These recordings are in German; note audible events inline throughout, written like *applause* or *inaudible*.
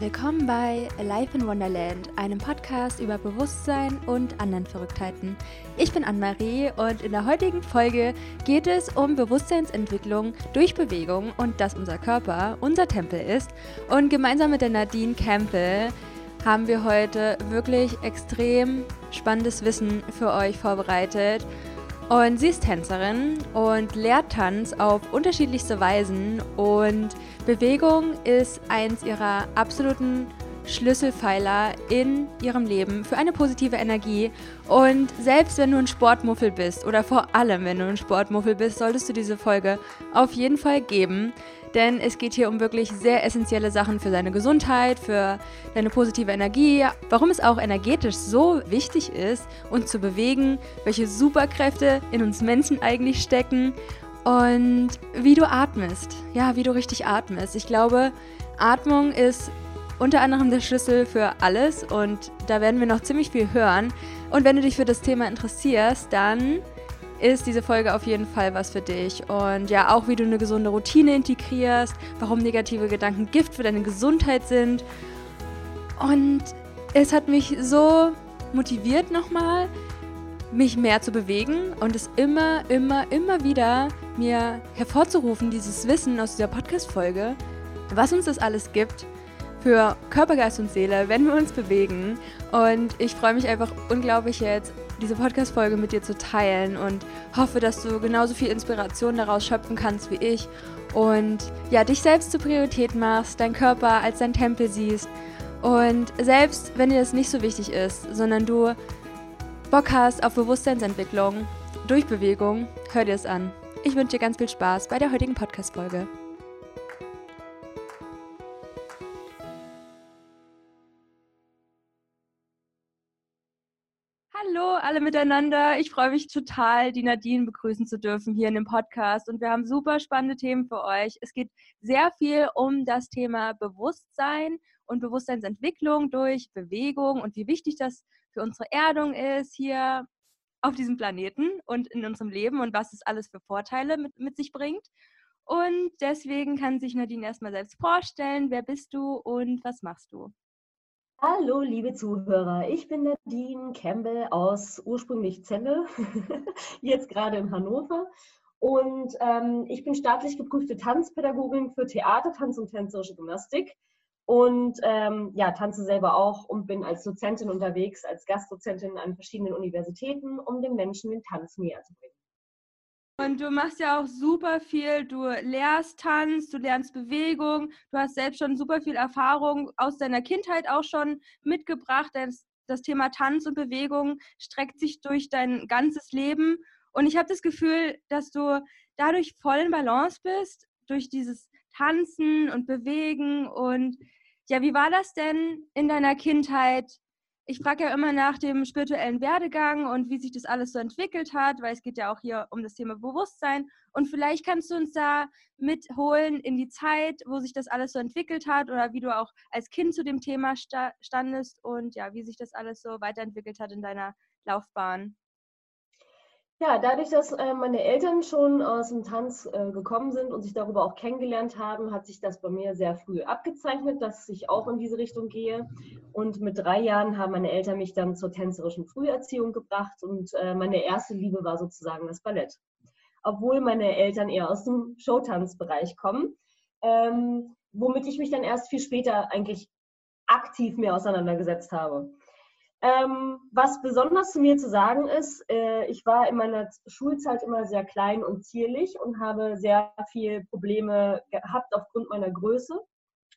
Willkommen bei Life in Wonderland, einem Podcast über Bewusstsein und anderen Verrücktheiten. Ich bin Anne-Marie und in der heutigen Folge geht es um Bewusstseinsentwicklung durch Bewegung und dass unser Körper unser Tempel ist. Und gemeinsam mit der Nadine Campbell haben wir heute wirklich extrem spannendes Wissen für euch vorbereitet. Und sie ist Tänzerin und lehrt Tanz auf unterschiedlichste Weisen und Bewegung ist eins ihrer absoluten Schlüsselpfeiler in ihrem Leben für eine positive Energie. Und selbst wenn du ein Sportmuffel bist oder vor allem wenn du ein Sportmuffel bist, solltest du diese Folge auf jeden Fall geben. Denn es geht hier um wirklich sehr essentielle Sachen für deine Gesundheit, für deine positive Energie, warum es auch energetisch so wichtig ist, uns zu bewegen, welche Superkräfte in uns Menschen eigentlich stecken und wie du atmest. Ja, wie du richtig atmest. Ich glaube, Atmung ist unter anderem der Schlüssel für alles und da werden wir noch ziemlich viel hören. Und wenn du dich für das Thema interessierst, dann ist diese Folge auf jeden Fall was für dich. Und ja, auch wie du eine gesunde Routine integrierst, warum negative Gedanken Gift für deine Gesundheit sind. Und es hat mich so motiviert nochmal, mich mehr zu bewegen und es immer, immer, immer wieder mir hervorzurufen, dieses Wissen aus dieser Podcast-Folge, was uns das alles gibt für Körper, Geist und Seele, wenn wir uns bewegen. Und ich freue mich einfach unglaublich jetzt, diese Podcast-Folge mit dir zu teilen und hoffe, dass du genauso viel Inspiration daraus schöpfen kannst wie ich und ja, dich selbst zur Priorität machst, deinen Körper als dein Tempel siehst. Und selbst wenn dir das nicht so wichtig ist, sondern du Bock hast auf Bewusstseinsentwicklung durch Bewegung, hör dir es an. Ich wünsche dir ganz viel Spaß bei der heutigen Podcast-Folge. Hallo alle miteinander. Ich freue mich total, die Nadine begrüßen zu dürfen hier in dem Podcast. Und wir haben super spannende Themen für euch. Es geht sehr viel um das Thema Bewusstsein und Bewusstseinsentwicklung durch Bewegung und wie wichtig das für unsere Erdung ist hier auf diesem Planeten und in unserem Leben und was es alles für Vorteile mit, mit sich bringt. Und deswegen kann sich Nadine erstmal selbst vorstellen. Wer bist du und was machst du? Hallo, liebe Zuhörer. Ich bin Nadine Campbell aus ursprünglich Celle, *laughs* jetzt gerade in Hannover. Und ähm, ich bin staatlich geprüfte Tanzpädagogin für Theater, Tanz und tänzerische Gymnastik und ähm, ja, tanze selber auch und bin als Dozentin unterwegs, als Gastdozentin an verschiedenen Universitäten, um den Menschen den Tanz näher zu bringen. Und du machst ja auch super viel, du lehrst Tanz, du lernst Bewegung, du hast selbst schon super viel Erfahrung aus deiner Kindheit auch schon mitgebracht. Das, das Thema Tanz und Bewegung streckt sich durch dein ganzes Leben. Und ich habe das Gefühl, dass du dadurch voll in Balance bist, durch dieses Tanzen und Bewegen und ja, wie war das denn in deiner Kindheit? Ich frage ja immer nach dem spirituellen Werdegang und wie sich das alles so entwickelt hat, weil es geht ja auch hier um das Thema Bewusstsein. Und vielleicht kannst du uns da mitholen in die Zeit, wo sich das alles so entwickelt hat oder wie du auch als Kind zu dem Thema standest und ja, wie sich das alles so weiterentwickelt hat in deiner Laufbahn. Ja, dadurch, dass äh, meine Eltern schon aus dem Tanz äh, gekommen sind und sich darüber auch kennengelernt haben, hat sich das bei mir sehr früh abgezeichnet, dass ich auch in diese Richtung gehe. Und mit drei Jahren haben meine Eltern mich dann zur tänzerischen Früherziehung gebracht und äh, meine erste Liebe war sozusagen das Ballett. Obwohl meine Eltern eher aus dem Showtanzbereich kommen, ähm, womit ich mich dann erst viel später eigentlich aktiv mehr auseinandergesetzt habe. Ähm, was besonders zu mir zu sagen ist, äh, ich war in meiner Schulzeit immer sehr klein und zierlich und habe sehr viele Probleme gehabt aufgrund meiner Größe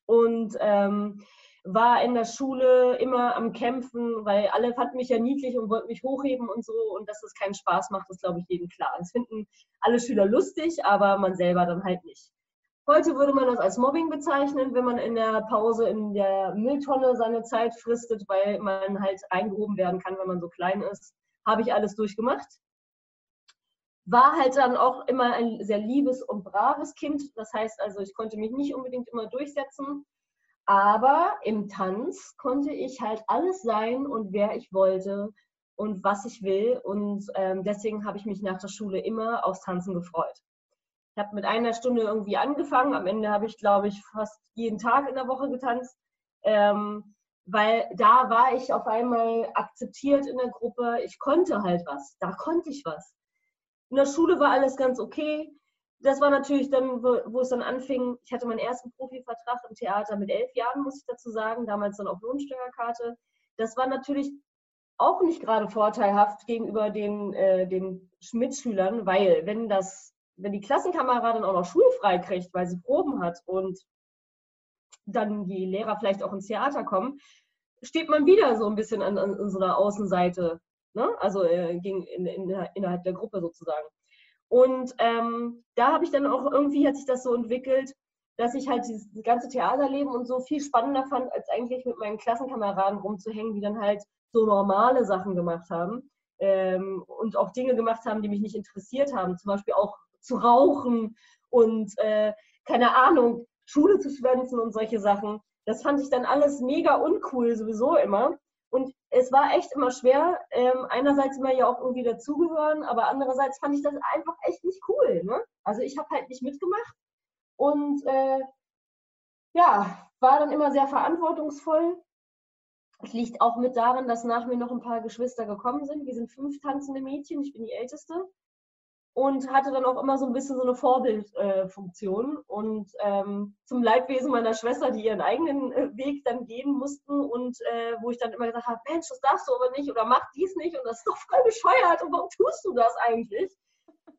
und ähm, war in der Schule immer am Kämpfen, weil alle fanden mich ja niedlich und wollten mich hochheben und so und dass es keinen Spaß macht, ist glaube ich jedem klar. Das finden alle Schüler lustig, aber man selber dann halt nicht. Heute würde man das als Mobbing bezeichnen, wenn man in der Pause in der Mülltonne seine Zeit fristet, weil man halt eingehoben werden kann, wenn man so klein ist. Habe ich alles durchgemacht. War halt dann auch immer ein sehr liebes und braves Kind. Das heißt also, ich konnte mich nicht unbedingt immer durchsetzen. Aber im Tanz konnte ich halt alles sein und wer ich wollte und was ich will. Und ähm, deswegen habe ich mich nach der Schule immer aufs Tanzen gefreut. Ich habe mit einer Stunde irgendwie angefangen. Am Ende habe ich, glaube ich, fast jeden Tag in der Woche getanzt. Ähm, weil da war ich auf einmal akzeptiert in der Gruppe. Ich konnte halt was. Da konnte ich was. In der Schule war alles ganz okay. Das war natürlich dann, wo, wo es dann anfing. Ich hatte meinen ersten Profivertrag im Theater mit elf Jahren, muss ich dazu sagen. Damals dann auf Lohnsteuerkarte. Das war natürlich auch nicht gerade vorteilhaft gegenüber den, äh, den Mitschülern, weil wenn das, wenn die Klassenkameradin auch noch schulfrei kriegt, weil sie Proben hat und dann die Lehrer vielleicht auch ins Theater kommen, steht man wieder so ein bisschen an, an, so Außenseite, ne? also äh, gegen, in, in, innerhalb der Gruppe sozusagen. Und ähm, da habe ich dann auch irgendwie, hat sich das so entwickelt, dass ich halt dieses ganze Theaterleben und so viel spannender fand, als eigentlich mit meinen Klassenkameraden rumzuhängen, die dann halt so normale Sachen gemacht haben ähm, und auch Dinge gemacht haben, die mich nicht interessiert haben. Zum Beispiel auch zu rauchen und äh, keine Ahnung, Schule zu schwänzen und solche Sachen. Das fand ich dann alles mega uncool sowieso immer. Und es war echt immer schwer, ähm, einerseits immer ja auch irgendwie dazugehören, aber andererseits fand ich das einfach echt nicht cool. Ne? Also ich habe halt nicht mitgemacht und äh, ja, war dann immer sehr verantwortungsvoll. Es liegt auch mit daran, dass nach mir noch ein paar Geschwister gekommen sind. Wir sind fünf tanzende Mädchen, ich bin die älteste und hatte dann auch immer so ein bisschen so eine Vorbildfunktion. Äh, und ähm, zum Leidwesen meiner Schwester, die ihren eigenen äh, Weg dann gehen mussten und äh, wo ich dann immer gesagt habe, Mensch, das darfst du aber nicht oder mach dies nicht und das ist doch voll bescheuert und warum tust du das eigentlich?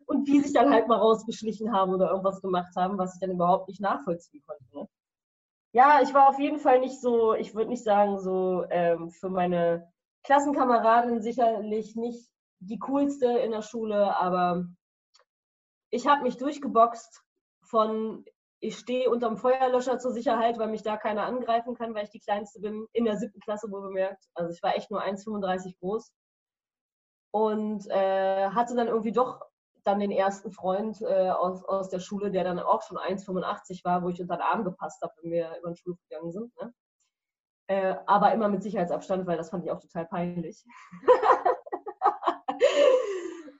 Und die sich dann halt mal rausgeschlichen haben oder irgendwas gemacht haben, was ich dann überhaupt nicht nachvollziehen konnte. Ne? Ja, ich war auf jeden Fall nicht so, ich würde nicht sagen, so ähm, für meine Klassenkameradin sicherlich nicht die coolste in der Schule, aber ich habe mich durchgeboxt von, ich stehe unterm Feuerlöscher zur Sicherheit, weil mich da keiner angreifen kann, weil ich die Kleinste bin, in der siebten Klasse wohl bemerkt. Also ich war echt nur 1,35 groß. Und äh, hatte dann irgendwie doch dann den ersten Freund äh, aus, aus der Schule, der dann auch schon 1,85 war, wo ich unter den Arm gepasst habe, wenn wir über den Schulhof gegangen sind. Ne? Äh, aber immer mit Sicherheitsabstand, weil das fand ich auch total peinlich. *laughs*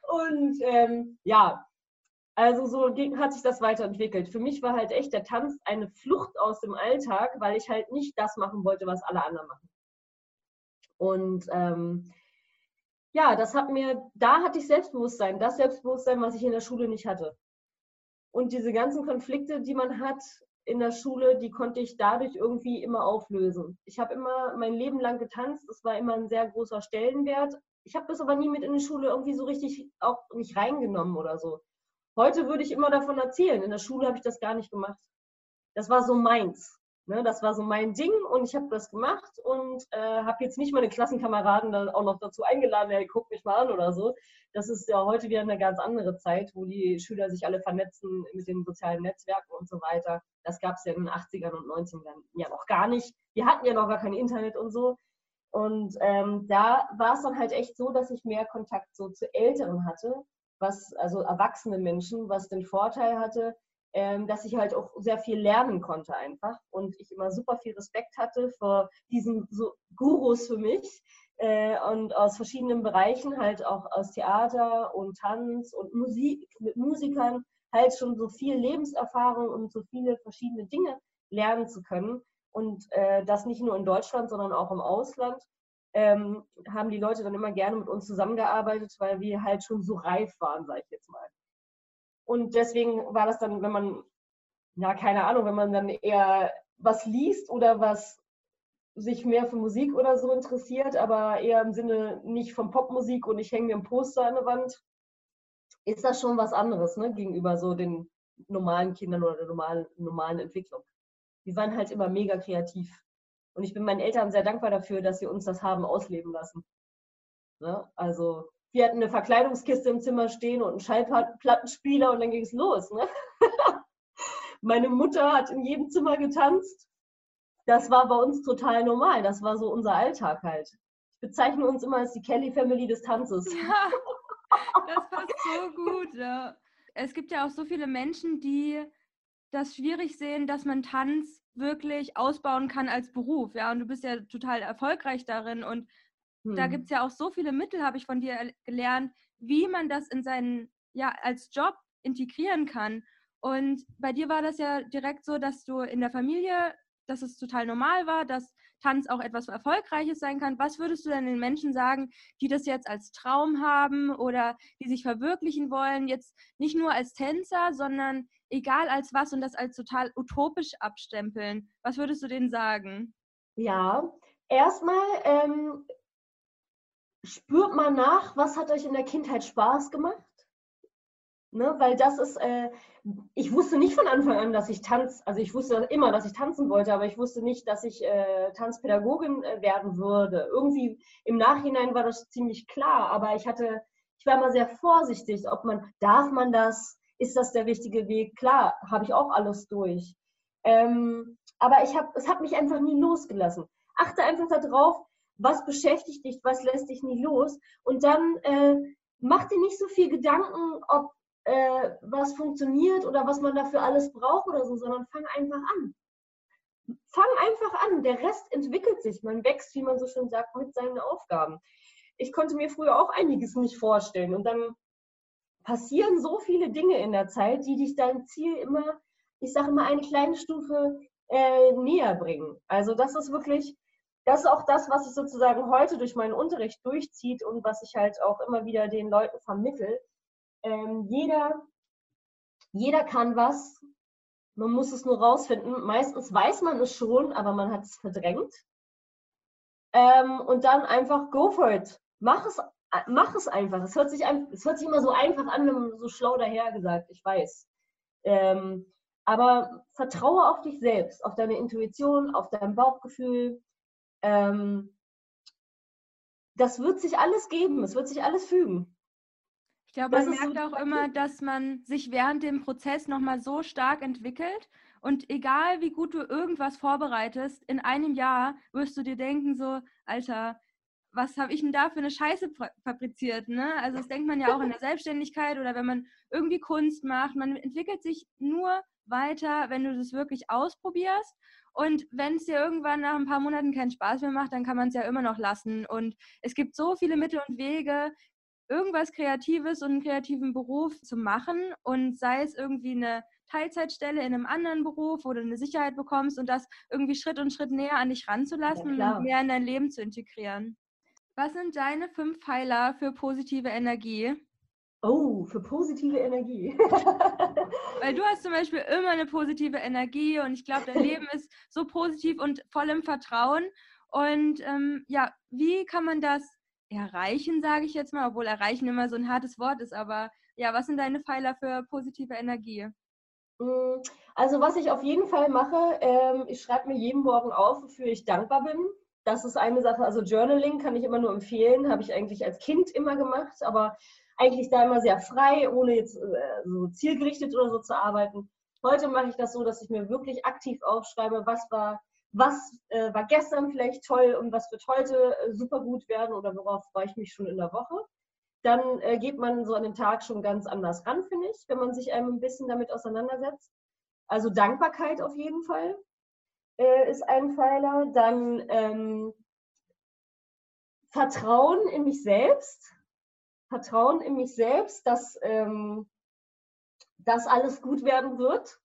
und ähm, ja, also so ging, hat sich das weiterentwickelt. Für mich war halt echt der Tanz eine Flucht aus dem Alltag, weil ich halt nicht das machen wollte, was alle anderen machen. Und ähm, ja, das hat mir, da hatte ich Selbstbewusstsein, das Selbstbewusstsein, was ich in der Schule nicht hatte. Und diese ganzen Konflikte, die man hat in der Schule, die konnte ich dadurch irgendwie immer auflösen. Ich habe immer mein Leben lang getanzt, das war immer ein sehr großer Stellenwert. Ich habe das aber nie mit in die Schule irgendwie so richtig auch nicht reingenommen oder so. Heute würde ich immer davon erzählen. In der Schule habe ich das gar nicht gemacht. Das war so meins. Ne? Das war so mein Ding und ich habe das gemacht und äh, habe jetzt nicht meine Klassenkameraden dann auch noch dazu eingeladen, hey, guck mich mal an oder so. Das ist ja heute wieder eine ganz andere Zeit, wo die Schüler sich alle vernetzen mit den sozialen Netzwerken und so weiter. Das gab es ja in den 80ern und 90ern ja noch gar nicht. Wir hatten ja noch gar kein Internet und so. Und ähm, da war es dann halt echt so, dass ich mehr Kontakt so zu Älteren hatte was, also erwachsene Menschen, was den Vorteil hatte, ähm, dass ich halt auch sehr viel lernen konnte einfach und ich immer super viel Respekt hatte vor diesen so Gurus für mich äh, und aus verschiedenen Bereichen, halt auch aus Theater und Tanz und Musik, mit Musikern halt schon so viel Lebenserfahrung und so viele verschiedene Dinge lernen zu können. Und äh, das nicht nur in Deutschland, sondern auch im Ausland ähm, haben die Leute dann immer gerne mit uns zusammengearbeitet, weil wir halt schon so reif waren, sage ich jetzt mal. Und deswegen war das dann, wenn man, ja, keine Ahnung, wenn man dann eher was liest oder was sich mehr für Musik oder so interessiert, aber eher im Sinne nicht von Popmusik und ich hänge mir ein Poster an der Wand, ist das schon was anderes, ne, gegenüber so den normalen Kindern oder der normalen, normalen Entwicklung. Die waren halt immer mega kreativ. Und ich bin meinen Eltern sehr dankbar dafür, dass sie uns das haben ausleben lassen. Ne? Also wir hatten eine Verkleidungskiste im Zimmer stehen und einen Schallplattenspieler und dann ging es los. Ne? *laughs* Meine Mutter hat in jedem Zimmer getanzt. Das war bei uns total normal. Das war so unser Alltag halt. Ich bezeichne uns immer als die Kelly Family des Tanzes. Ja, *laughs* das passt so gut. Ja. Es gibt ja auch so viele Menschen, die das schwierig sehen, dass man Tanz wirklich ausbauen kann als Beruf. Ja, und du bist ja total erfolgreich darin. Und hm. da gibt es ja auch so viele Mittel, habe ich von dir gelernt, wie man das in seinen, ja, als Job integrieren kann. Und bei dir war das ja direkt so, dass du in der Familie dass es total normal war, dass Tanz auch etwas Erfolgreiches sein kann. Was würdest du denn den Menschen sagen, die das jetzt als Traum haben oder die sich verwirklichen wollen, jetzt nicht nur als Tänzer, sondern egal als was und das als total utopisch abstempeln? Was würdest du denen sagen? Ja, erstmal ähm, spürt mal nach, was hat euch in der Kindheit Spaß gemacht? Ne, weil das ist, äh, ich wusste nicht von Anfang an, dass ich tanz, also ich wusste immer, dass ich tanzen wollte, aber ich wusste nicht, dass ich äh, Tanzpädagogin äh, werden würde. Irgendwie im Nachhinein war das ziemlich klar, aber ich hatte, ich war immer sehr vorsichtig, ob man, darf man das, ist das der richtige Weg? Klar, habe ich auch alles durch. Ähm, aber ich habe, es hat mich einfach nie losgelassen. Achte einfach darauf, was beschäftigt dich, was lässt dich nie los und dann äh, mach dir nicht so viel Gedanken, ob äh, was funktioniert oder was man dafür alles braucht oder so, sondern fang einfach an. Fang einfach an. Der Rest entwickelt sich. Man wächst, wie man so schön sagt, mit seinen Aufgaben. Ich konnte mir früher auch einiges nicht vorstellen. Und dann passieren so viele Dinge in der Zeit, die dich deinem Ziel immer, ich sage immer, eine kleine Stufe äh, näher bringen. Also das ist wirklich, das ist auch das, was sich sozusagen heute durch meinen Unterricht durchzieht und was ich halt auch immer wieder den Leuten vermittel ähm, jeder, jeder kann was. Man muss es nur rausfinden. Meistens weiß man es schon, aber man hat es verdrängt. Ähm, und dann einfach go for it. Mach es, mach es einfach. Es hört, sich es hört sich immer so einfach an, so schlau daher gesagt, ich weiß. Ähm, aber vertraue auf dich selbst, auf deine Intuition, auf dein Bauchgefühl. Ähm, das wird sich alles geben, es wird sich alles fügen. Ich glaube, man merkt auch immer, dass man sich während dem Prozess nochmal so stark entwickelt. Und egal wie gut du irgendwas vorbereitest, in einem Jahr wirst du dir denken, so, Alter, was habe ich denn da für eine Scheiße fabriziert? Ne? Also das denkt man ja auch in der Selbstständigkeit oder wenn man irgendwie Kunst macht. Man entwickelt sich nur weiter, wenn du das wirklich ausprobierst. Und wenn es dir irgendwann nach ein paar Monaten keinen Spaß mehr macht, dann kann man es ja immer noch lassen. Und es gibt so viele Mittel und Wege, irgendwas Kreatives und einen kreativen Beruf zu machen und sei es irgendwie eine Teilzeitstelle in einem anderen Beruf, wo du eine Sicherheit bekommst und das irgendwie Schritt und Schritt näher an dich ranzulassen ja, und mehr in dein Leben zu integrieren. Was sind deine fünf Pfeiler für positive Energie? Oh, für positive Energie. Weil du hast zum Beispiel immer eine positive Energie und ich glaube, dein *laughs* Leben ist so positiv und voll im Vertrauen. Und ähm, ja, wie kann man das erreichen, sage ich jetzt mal, obwohl erreichen immer so ein hartes Wort ist, aber ja, was sind deine Pfeiler für positive Energie? Mm, also was ich auf jeden Fall mache, ähm, ich schreibe mir jeden Morgen auf, wofür ich dankbar bin. Das ist eine Sache, also Journaling kann ich immer nur empfehlen, habe ich eigentlich als Kind immer gemacht, aber eigentlich da immer sehr frei, ohne jetzt äh, so zielgerichtet oder so zu arbeiten. Heute mache ich das so, dass ich mir wirklich aktiv aufschreibe, was war was äh, war gestern vielleicht toll und was wird heute äh, super gut werden oder worauf freue ich mich schon in der Woche. Dann äh, geht man so an den Tag schon ganz anders ran, finde ich, wenn man sich einem ein bisschen damit auseinandersetzt. Also Dankbarkeit auf jeden Fall äh, ist ein Pfeiler. Dann ähm, Vertrauen in mich selbst. Vertrauen in mich selbst, dass ähm, das alles gut werden wird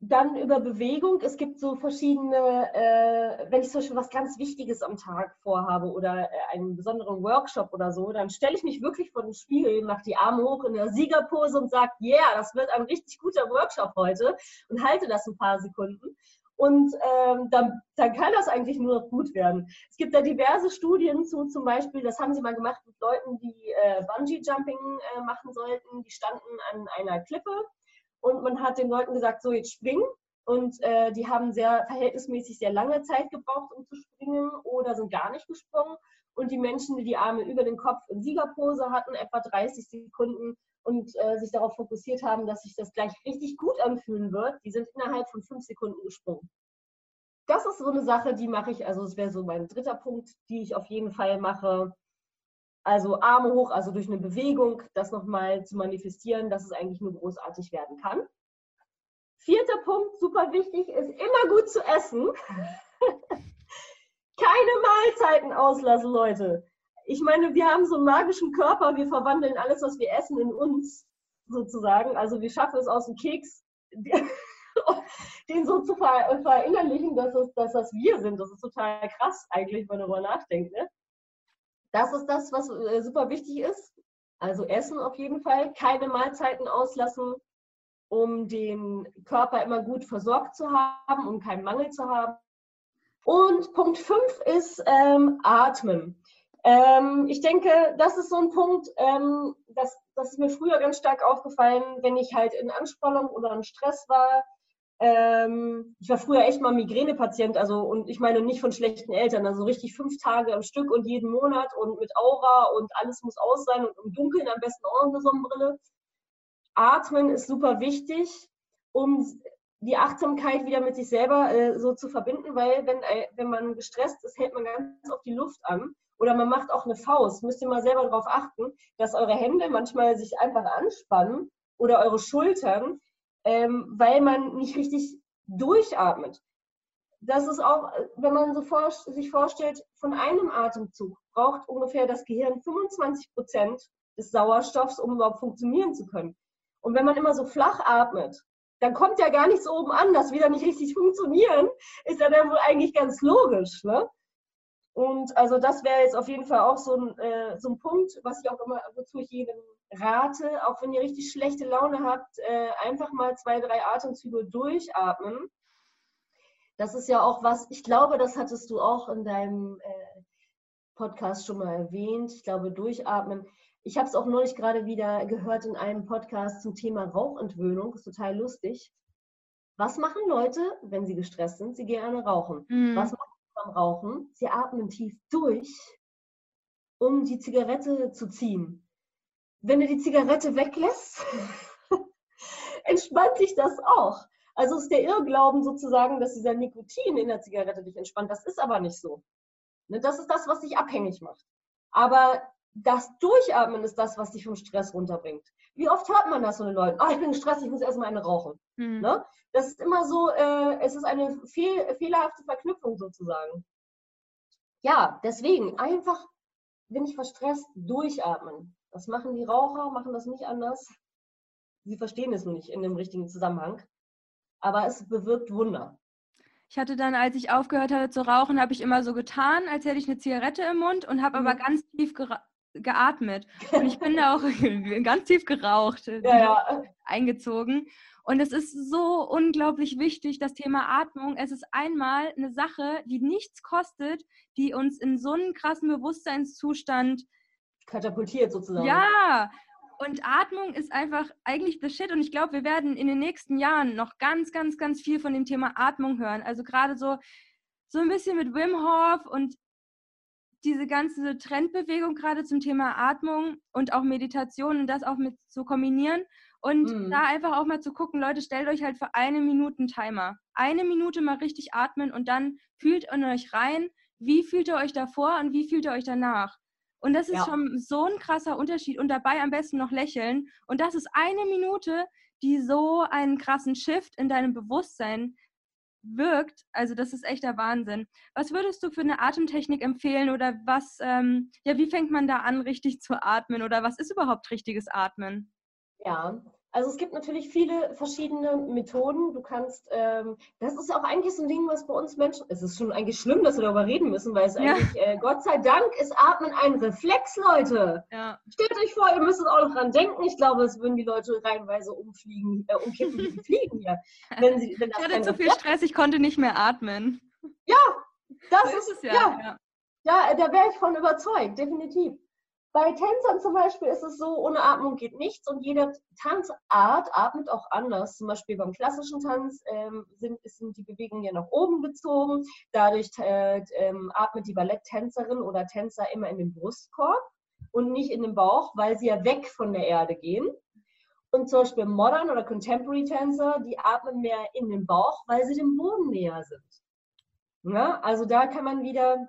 dann über Bewegung. Es gibt so verschiedene, äh, wenn ich zum Beispiel was ganz Wichtiges am Tag vorhabe oder äh, einen besonderen Workshop oder so, dann stelle ich mich wirklich vor den Spiegel, mache die Arme hoch in der Siegerpose und sage, yeah, das wird ein richtig guter Workshop heute und halte das ein paar Sekunden. Und ähm, dann, dann kann das eigentlich nur noch gut werden. Es gibt da diverse Studien zu, zum Beispiel, das haben sie mal gemacht mit Leuten, die äh, Bungee-Jumping äh, machen sollten. Die standen an einer Klippe und man hat den Leuten gesagt, so jetzt springen. Und äh, die haben sehr verhältnismäßig sehr lange Zeit gebraucht, um zu springen oder sind gar nicht gesprungen. Und die Menschen, die die Arme über den Kopf in Siegerpose hatten, etwa 30 Sekunden und äh, sich darauf fokussiert haben, dass sich das gleich richtig gut anfühlen wird, die sind innerhalb von fünf Sekunden gesprungen. Das ist so eine Sache, die mache ich, also es wäre so mein dritter Punkt, die ich auf jeden Fall mache, also Arme hoch, also durch eine Bewegung, das nochmal zu manifestieren, dass es eigentlich nur großartig werden kann. Vierter Punkt, super wichtig, ist immer gut zu essen. *laughs* Keine Mahlzeiten auslassen, Leute. Ich meine, wir haben so einen magischen Körper, wir verwandeln alles, was wir essen, in uns sozusagen. Also wir schaffen es aus dem Keks *laughs* den so zu ver verinnerlichen, dass, es, dass das wir sind. Das ist total krass eigentlich, wenn man darüber nachdenkt. Ne? Das ist das, was äh, super wichtig ist. Also Essen auf jeden Fall, keine Mahlzeiten auslassen, um den Körper immer gut versorgt zu haben, um keinen Mangel zu haben. Und Punkt 5 ist ähm, Atmen. Ähm, ich denke, das ist so ein Punkt, ähm, das, das ist mir früher ganz stark aufgefallen, wenn ich halt in Anspannung oder in Stress war. Ähm, ich war früher echt mal Migränepatient, also und ich meine nicht von schlechten Eltern, also richtig fünf Tage am Stück und jeden Monat und mit Aura und alles muss aus sein und im Dunkeln am besten auch eine Sonnenbrille. Atmen ist super wichtig, um die Achtsamkeit wieder mit sich selber äh, so zu verbinden, weil wenn, äh, wenn man gestresst ist, hält man ganz auf die Luft an oder man macht auch eine Faust. Müsst ihr mal selber darauf achten, dass eure Hände manchmal sich einfach anspannen oder eure Schultern, ähm, weil man nicht richtig durchatmet. Das ist auch, wenn man so vor, sich vorstellt, von einem Atemzug braucht ungefähr das Gehirn 25 Prozent des Sauerstoffs, um überhaupt funktionieren zu können. Und wenn man immer so flach atmet, dann kommt ja gar nichts oben an, das wieder nicht richtig funktionieren, ist ja dann wohl eigentlich ganz logisch. Ne? Und also das wäre jetzt auf jeden Fall auch so ein, äh, so ein Punkt, was ich auch immer, wozu ich jedem rate, auch wenn ihr richtig schlechte Laune habt, äh, einfach mal zwei, drei Atemzüge durchatmen. Das ist ja auch was, ich glaube, das hattest du auch in deinem äh, Podcast schon mal erwähnt. Ich glaube, durchatmen. Ich habe es auch neulich gerade wieder gehört in einem Podcast zum Thema Rauchentwöhnung. Ist total lustig. Was machen Leute, wenn sie gestresst sind? Sie gerne rauchen. Mhm. Was machen beim Rauchen, sie atmen tief durch, um die Zigarette zu ziehen. Wenn du die Zigarette weglässt, *laughs* entspannt sich das auch. Also ist der Irrglauben sozusagen, dass dieser Nikotin in der Zigarette dich entspannt. Das ist aber nicht so. Ne, das ist das, was dich abhängig macht. Aber das Durchatmen ist das, was dich vom Stress runterbringt. Wie oft hört man das von den Leuten? Oh, ich bin gestresst, ich muss erstmal eine rauchen. Mhm. Ne? Das ist immer so, äh, es ist eine fehl, fehlerhafte Verknüpfung sozusagen. Ja, deswegen einfach, wenn ich verstresst, durchatmen. Das machen die Raucher, machen das nicht anders. Sie verstehen es nur nicht in dem richtigen Zusammenhang. Aber es bewirkt Wunder. Ich hatte dann, als ich aufgehört hatte zu rauchen, habe ich immer so getan, als hätte ich eine Zigarette im Mund und habe mhm. aber ganz tief geatmet. Und ich bin da auch *laughs* ganz tief geraucht, ja, ja. eingezogen. Und es ist so unglaublich wichtig, das Thema Atmung. Es ist einmal eine Sache, die nichts kostet, die uns in so einen krassen Bewusstseinszustand katapultiert sozusagen. Ja, und Atmung ist einfach eigentlich the shit. Und ich glaube, wir werden in den nächsten Jahren noch ganz, ganz, ganz viel von dem Thema Atmung hören. Also gerade so, so ein bisschen mit Wim Hof und diese ganze Trendbewegung gerade zum Thema Atmung und auch Meditation und das auch mit zu kombinieren und mhm. da einfach auch mal zu gucken, Leute, stellt euch halt für eine Minute einen Timer. Eine Minute mal richtig atmen und dann fühlt in euch rein, wie fühlt ihr euch davor und wie fühlt ihr euch danach. Und das ist ja. schon so ein krasser Unterschied und dabei am besten noch lächeln. Und das ist eine Minute, die so einen krassen Shift in deinem Bewusstsein wirkt, also das ist echter Wahnsinn. Was würdest du für eine Atemtechnik empfehlen oder was, ähm, ja, wie fängt man da an, richtig zu atmen oder was ist überhaupt richtiges Atmen? Ja, also es gibt natürlich viele verschiedene Methoden. Du kannst, ähm, das ist auch eigentlich so ein Ding, was bei uns Menschen, es ist schon eigentlich schlimm, dass wir darüber reden müssen, weil es ja. eigentlich, äh, Gott sei Dank, ist Atmen ein Reflex, Leute. Ja. Stellt euch vor, ihr müsst auch noch dran denken. Ich glaube, es würden die Leute reihenweise umfliegen, äh, umkippen wie fliegen hier. *laughs* Wenn sie, wenn ich hatte zu viel Stress, ich konnte nicht mehr atmen. Ja, das so ist, es ja. Ja, ja. ja da wäre ich von überzeugt, definitiv. Bei Tänzern zum Beispiel ist es so, ohne Atmung geht nichts und jede Tanzart atmet auch anders. Zum Beispiel beim klassischen Tanz ähm, sind, sind die Bewegungen ja nach oben gezogen. Dadurch äh, ähm, atmet die Balletttänzerin oder Tänzer immer in den Brustkorb und nicht in den Bauch, weil sie ja weg von der Erde gehen. Und zum Beispiel Modern oder Contemporary Tänzer, die atmen mehr in den Bauch, weil sie dem Boden näher sind. Ja, also da kann man wieder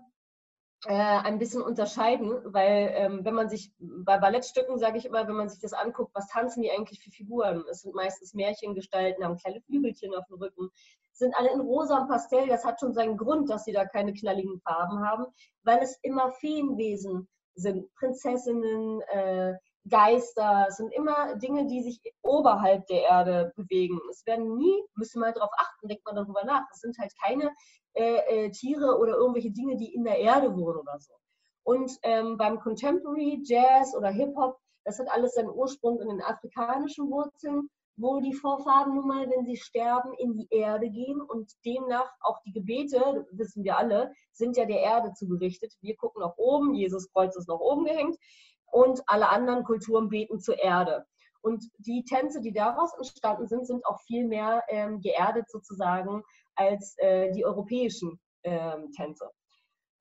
äh, ein bisschen unterscheiden, weil ähm, wenn man sich bei Ballettstücken, sage ich immer, wenn man sich das anguckt, was tanzen die eigentlich für Figuren? Es sind meistens Märchengestalten, haben kleine Flügelchen auf dem Rücken, sind alle in rosa und Pastell. Das hat schon seinen Grund, dass sie da keine knalligen Farben haben, weil es immer Feenwesen sind, Prinzessinnen, äh, Geister, es sind immer Dinge, die sich oberhalb der Erde bewegen. Es werden nie, müssen wir darauf achten, denkt man darüber nach. Es sind halt keine äh, äh, Tiere oder irgendwelche Dinge, die in der Erde wohnen oder so. Und ähm, beim Contemporary Jazz oder Hip-Hop, das hat alles seinen Ursprung in den afrikanischen Wurzeln, wo die Vorfahren nun mal, wenn sie sterben, in die Erde gehen und demnach auch die Gebete, wissen wir alle, sind ja der Erde zugerichtet. Wir gucken nach oben, Jesus Kreuz ist nach oben gehängt und alle anderen Kulturen beten zur Erde. Und die Tänze, die daraus entstanden sind, sind auch viel mehr ähm, geerdet sozusagen als äh, die europäischen ähm, Tänze.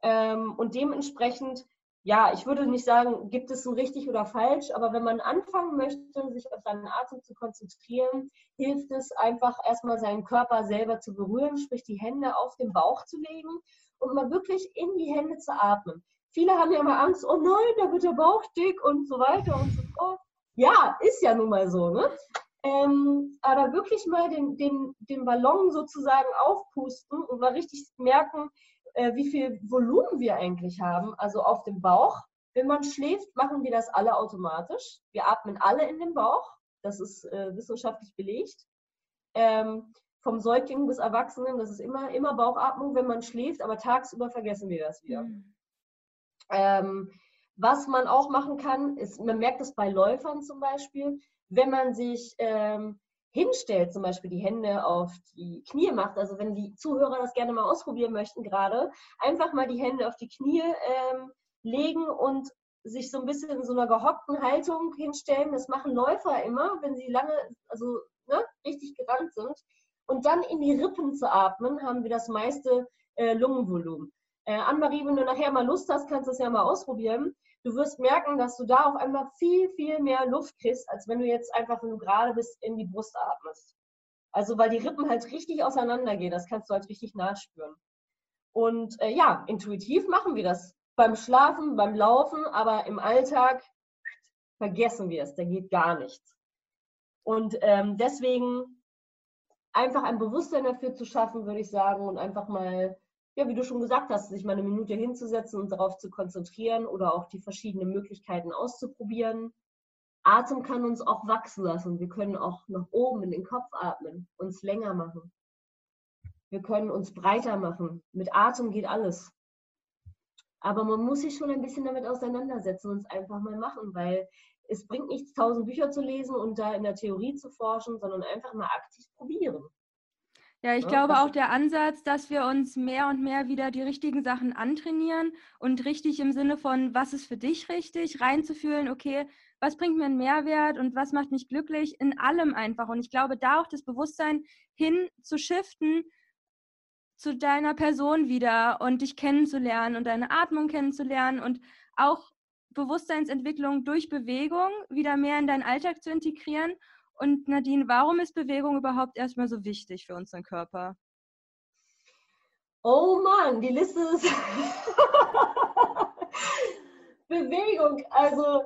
Ähm, und dementsprechend, ja, ich würde nicht sagen, gibt es ein richtig oder falsch, aber wenn man anfangen möchte, sich auf seinen Atem zu konzentrieren, hilft es einfach erstmal seinen Körper selber zu berühren, sprich die Hände auf den Bauch zu legen und mal wirklich in die Hände zu atmen viele haben ja immer Angst, oh nein, da wird der Bauch dick und so weiter und so fort. Ja, ist ja nun mal so, ne? Ähm, aber wirklich mal den, den, den Ballon sozusagen aufpusten und mal richtig merken, äh, wie viel Volumen wir eigentlich haben, also auf dem Bauch. Wenn man schläft, machen wir das alle automatisch. Wir atmen alle in den Bauch. Das ist äh, wissenschaftlich belegt. Ähm, vom Säugling bis Erwachsenen, das ist immer, immer Bauchatmung, wenn man schläft, aber tagsüber vergessen wir das wieder. Mhm. Ähm, was man auch machen kann, ist, man merkt es bei Läufern zum Beispiel, wenn man sich ähm, hinstellt, zum Beispiel die Hände auf die Knie macht, also wenn die Zuhörer das gerne mal ausprobieren möchten gerade, einfach mal die Hände auf die Knie ähm, legen und sich so ein bisschen in so einer gehockten Haltung hinstellen. Das machen Läufer immer, wenn sie lange, also ne, richtig gerannt sind. Und dann in die Rippen zu atmen, haben wir das meiste äh, Lungenvolumen. Äh, Anne-Marie, wenn du nachher mal Lust hast, kannst du es ja mal ausprobieren. Du wirst merken, dass du da auf einmal viel, viel mehr Luft kriegst, als wenn du jetzt einfach, wenn du gerade bist, in die Brust atmest. Also weil die Rippen halt richtig auseinandergehen, das kannst du halt richtig nachspüren. Und äh, ja, intuitiv machen wir das beim Schlafen, beim Laufen, aber im Alltag vergessen wir es, da geht gar nichts. Und ähm, deswegen einfach ein Bewusstsein dafür zu schaffen, würde ich sagen, und einfach mal ja, wie du schon gesagt hast, sich mal eine Minute hinzusetzen und darauf zu konzentrieren oder auch die verschiedenen Möglichkeiten auszuprobieren. Atem kann uns auch wachsen lassen. Wir können auch nach oben in den Kopf atmen, uns länger machen. Wir können uns breiter machen. Mit Atem geht alles. Aber man muss sich schon ein bisschen damit auseinandersetzen und es einfach mal machen, weil es bringt nichts, tausend Bücher zu lesen und da in der Theorie zu forschen, sondern einfach mal aktiv probieren. Ja, ich ja, glaube auch der Ansatz, dass wir uns mehr und mehr wieder die richtigen Sachen antrainieren und richtig im Sinne von, was ist für dich richtig, reinzufühlen, okay, was bringt mir einen Mehrwert und was macht mich glücklich, in allem einfach. Und ich glaube, da auch das Bewusstsein hin zu shiften zu deiner Person wieder und dich kennenzulernen und deine Atmung kennenzulernen und auch Bewusstseinsentwicklung durch Bewegung wieder mehr in deinen Alltag zu integrieren und Nadine, warum ist Bewegung überhaupt erstmal so wichtig für unseren Körper? Oh Mann, die Liste ist. *laughs* Bewegung, also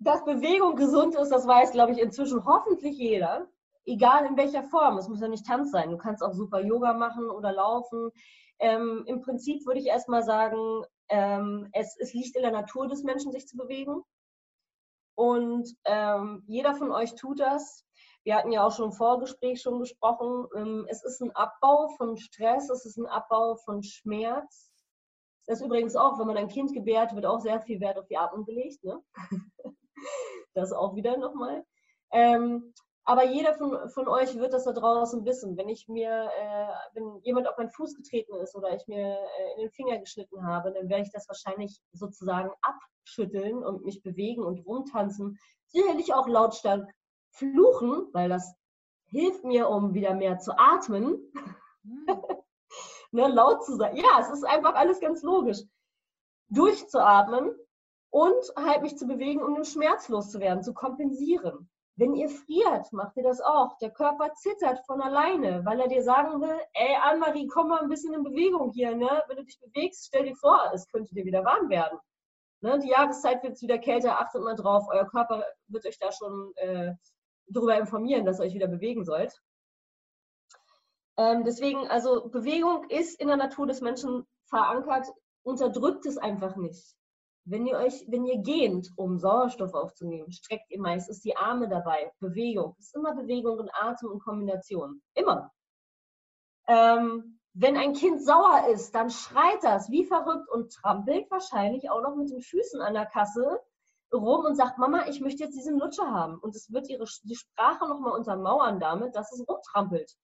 dass Bewegung gesund ist, das weiß, glaube ich, inzwischen hoffentlich jeder. Egal in welcher Form. Es muss ja nicht Tanz sein. Du kannst auch super Yoga machen oder laufen. Ähm, Im Prinzip würde ich erstmal sagen, ähm, es, es liegt in der Natur des Menschen, sich zu bewegen. Und ähm, jeder von euch tut das. Wir hatten ja auch schon im Vorgespräch schon gesprochen. Ähm, es ist ein Abbau von Stress, es ist ein Abbau von Schmerz. Das ist übrigens auch, wenn man ein Kind gebärt, wird auch sehr viel Wert auf die Atmung gelegt. Ne? *laughs* das auch wieder nochmal. Ähm, aber jeder von, von euch wird das da draußen wissen. Wenn ich mir, äh, wenn jemand auf meinen Fuß getreten ist oder ich mir äh, in den Finger geschnitten habe, dann werde ich das wahrscheinlich sozusagen abschütteln und mich bewegen und rumtanzen. Sicherlich auch lautstark fluchen, weil das hilft mir, um wieder mehr zu atmen. Hm. *laughs* ne, laut zu sein. Ja, es ist einfach alles ganz logisch. Durchzuatmen und halt mich zu bewegen, um schmerzlos zu werden, zu kompensieren. Wenn ihr friert, macht ihr das auch. Der Körper zittert von alleine, weil er dir sagen will, ey Anne-Marie, komm mal ein bisschen in Bewegung hier. Ne? Wenn du dich bewegst, stell dir vor, es könnte dir wieder warm werden. Ne? Die Jahreszeit wird wieder kälter, achtet mal drauf. Euer Körper wird euch da schon äh, darüber informieren, dass ihr euch wieder bewegen sollt. Ähm, deswegen, also Bewegung ist in der Natur des Menschen verankert, unterdrückt es einfach nicht. Wenn ihr euch, wenn ihr gehend, um Sauerstoff aufzunehmen, streckt ihr meistens die Arme dabei. Bewegung. Es ist immer Bewegung und Atem und Kombination. Immer. Ähm, wenn ein Kind sauer ist, dann schreit das wie verrückt und trampelt wahrscheinlich auch noch mit den Füßen an der Kasse rum und sagt, Mama, ich möchte jetzt diesen Lutscher haben. Und es wird ihre, die Sprache nochmal untermauern damit, dass es rumtrampelt.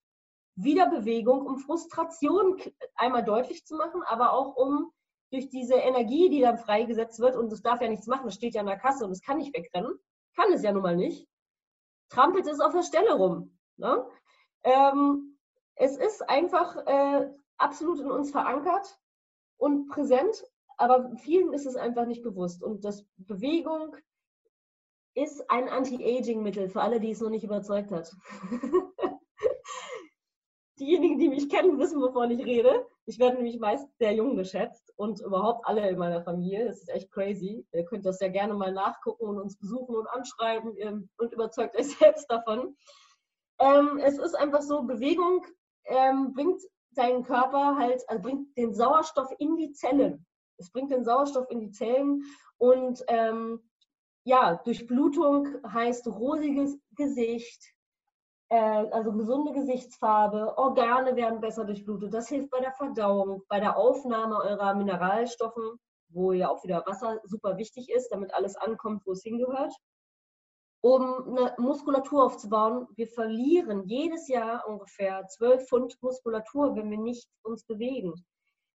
Wieder Bewegung, um Frustration einmal deutlich zu machen, aber auch um durch diese Energie, die dann freigesetzt wird, und es darf ja nichts machen, es steht ja an der Kasse und es kann nicht wegrennen, kann es ja nun mal nicht, trampelt es auf der Stelle rum. Ne? Ähm, es ist einfach äh, absolut in uns verankert und präsent, aber vielen ist es einfach nicht bewusst. Und das Bewegung ist ein Anti-Aging-Mittel für alle, die es noch nicht überzeugt hat. *laughs* Diejenigen, die mich kennen, wissen, wovon ich rede. Ich werde nämlich meist sehr jung geschätzt und überhaupt alle in meiner Familie. Das ist echt crazy. Ihr könnt das ja gerne mal nachgucken und uns besuchen und anschreiben und überzeugt euch *laughs* selbst davon. Ähm, es ist einfach so, Bewegung ähm, bringt deinen Körper halt, also bringt den Sauerstoff in die Zellen. Es bringt den Sauerstoff in die Zellen und ähm, ja, Durchblutung heißt rosiges Gesicht, also gesunde Gesichtsfarbe, Organe werden besser durchblutet. Das hilft bei der Verdauung, bei der Aufnahme eurer Mineralstoffen, wo ja auch wieder Wasser super wichtig ist, damit alles ankommt, wo es hingehört um eine Muskulatur aufzubauen. Wir verlieren jedes Jahr ungefähr 12 Pfund Muskulatur, wenn wir nicht uns bewegen.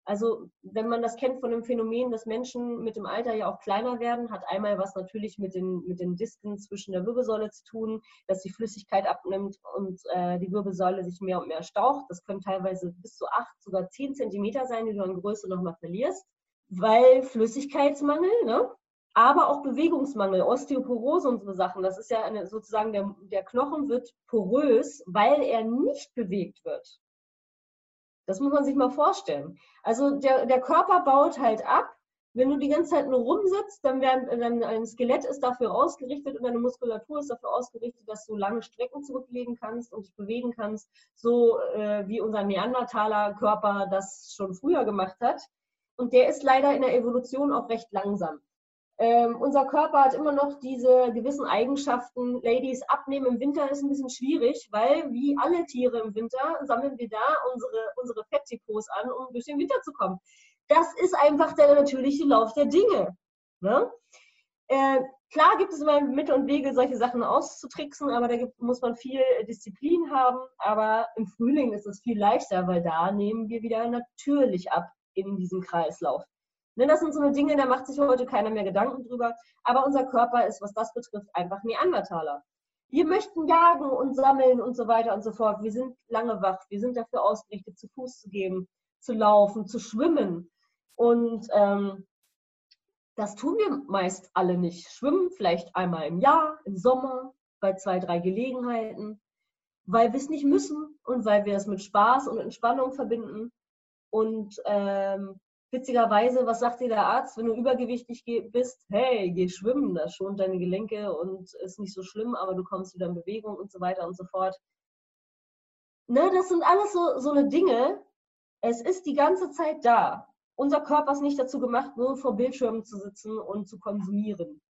Also wenn man das kennt von dem Phänomen, dass Menschen mit dem Alter ja auch kleiner werden, hat einmal was natürlich mit den, mit den Disken zwischen der Wirbelsäule zu tun, dass die Flüssigkeit abnimmt und äh, die Wirbelsäule sich mehr und mehr staucht. Das können teilweise bis zu acht, sogar zehn Zentimeter sein, die du an Größe nochmal verlierst, weil Flüssigkeitsmangel, ne? aber auch Bewegungsmangel, Osteoporose und so Sachen. Das ist ja eine, sozusagen, der, der Knochen wird porös, weil er nicht bewegt wird. Das muss man sich mal vorstellen. Also der, der Körper baut halt ab. Wenn du die ganze Zeit nur rumsitzt, dann werden dann ein Skelett ist dafür ausgerichtet und deine Muskulatur ist dafür ausgerichtet, dass du lange Strecken zurücklegen kannst und dich bewegen kannst, so äh, wie unser Neandertaler Körper das schon früher gemacht hat. Und der ist leider in der Evolution auch recht langsam. Ähm, unser Körper hat immer noch diese gewissen Eigenschaften. Ladies, abnehmen im Winter ist ein bisschen schwierig, weil wie alle Tiere im Winter sammeln wir da unsere, unsere Fettdepots an, um durch den Winter zu kommen. Das ist einfach der natürliche Lauf der Dinge. Ne? Äh, klar gibt es immer Mittel und Wege, solche Sachen auszutricksen, aber da gibt, muss man viel Disziplin haben. Aber im Frühling ist es viel leichter, weil da nehmen wir wieder natürlich ab in diesem Kreislauf. Ne, das sind so eine Dinge, da macht sich heute keiner mehr Gedanken drüber. Aber unser Körper ist, was das betrifft, einfach Neandertaler. Wir möchten jagen und sammeln und so weiter und so fort. Wir sind lange wach. Wir sind dafür ausgerichtet, zu Fuß zu gehen, zu laufen, zu schwimmen. Und ähm, das tun wir meist alle nicht. Schwimmen vielleicht einmal im Jahr, im Sommer, bei zwei, drei Gelegenheiten, weil wir es nicht müssen und weil wir es mit Spaß und Entspannung verbinden. Und ähm, witzigerweise, was sagt dir der Arzt, wenn du übergewichtig bist? Hey, geh schwimmen, das schont deine Gelenke und ist nicht so schlimm, aber du kommst wieder in Bewegung und so weiter und so fort. Ne, das sind alles so, so eine Dinge. Es ist die ganze Zeit da. Unser Körper ist nicht dazu gemacht, nur vor Bildschirmen zu sitzen und zu konsumieren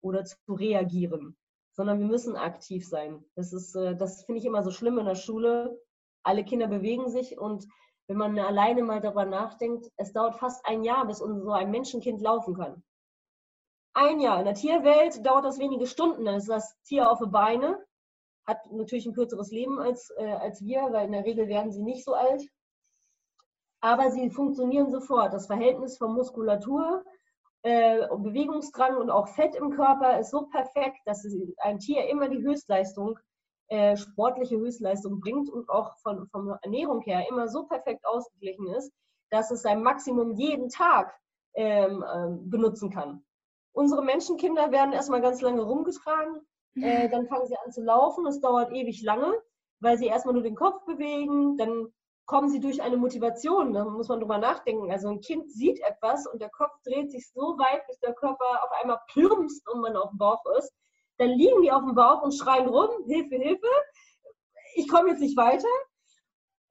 oder zu reagieren, sondern wir müssen aktiv sein. Das äh, das finde ich immer so schlimm in der Schule. Alle Kinder bewegen sich und wenn man alleine mal darüber nachdenkt, es dauert fast ein Jahr, bis so ein Menschenkind laufen kann. Ein Jahr. In der Tierwelt dauert das wenige Stunden, dann ist das Tier auf die Beine, hat natürlich ein kürzeres Leben als, äh, als wir, weil in der Regel werden sie nicht so alt. Aber sie funktionieren sofort. Das Verhältnis von Muskulatur, äh, Bewegungsdrang und auch Fett im Körper ist so perfekt, dass ein Tier immer die Höchstleistung äh, sportliche Höchstleistung bringt und auch von, von Ernährung her immer so perfekt ausgeglichen ist, dass es sein Maximum jeden Tag ähm, ähm, benutzen kann. Unsere Menschenkinder werden erstmal ganz lange rumgetragen, äh, dann fangen sie an zu laufen, es dauert ewig lange, weil sie erstmal nur den Kopf bewegen, dann kommen sie durch eine Motivation, da muss man drüber nachdenken. Also ein Kind sieht etwas und der Kopf dreht sich so weit, bis der Körper auf einmal plumpst und man auf dem Bauch ist dann liegen die auf dem Bauch und schreien rum, Hilfe, Hilfe, ich komme jetzt nicht weiter.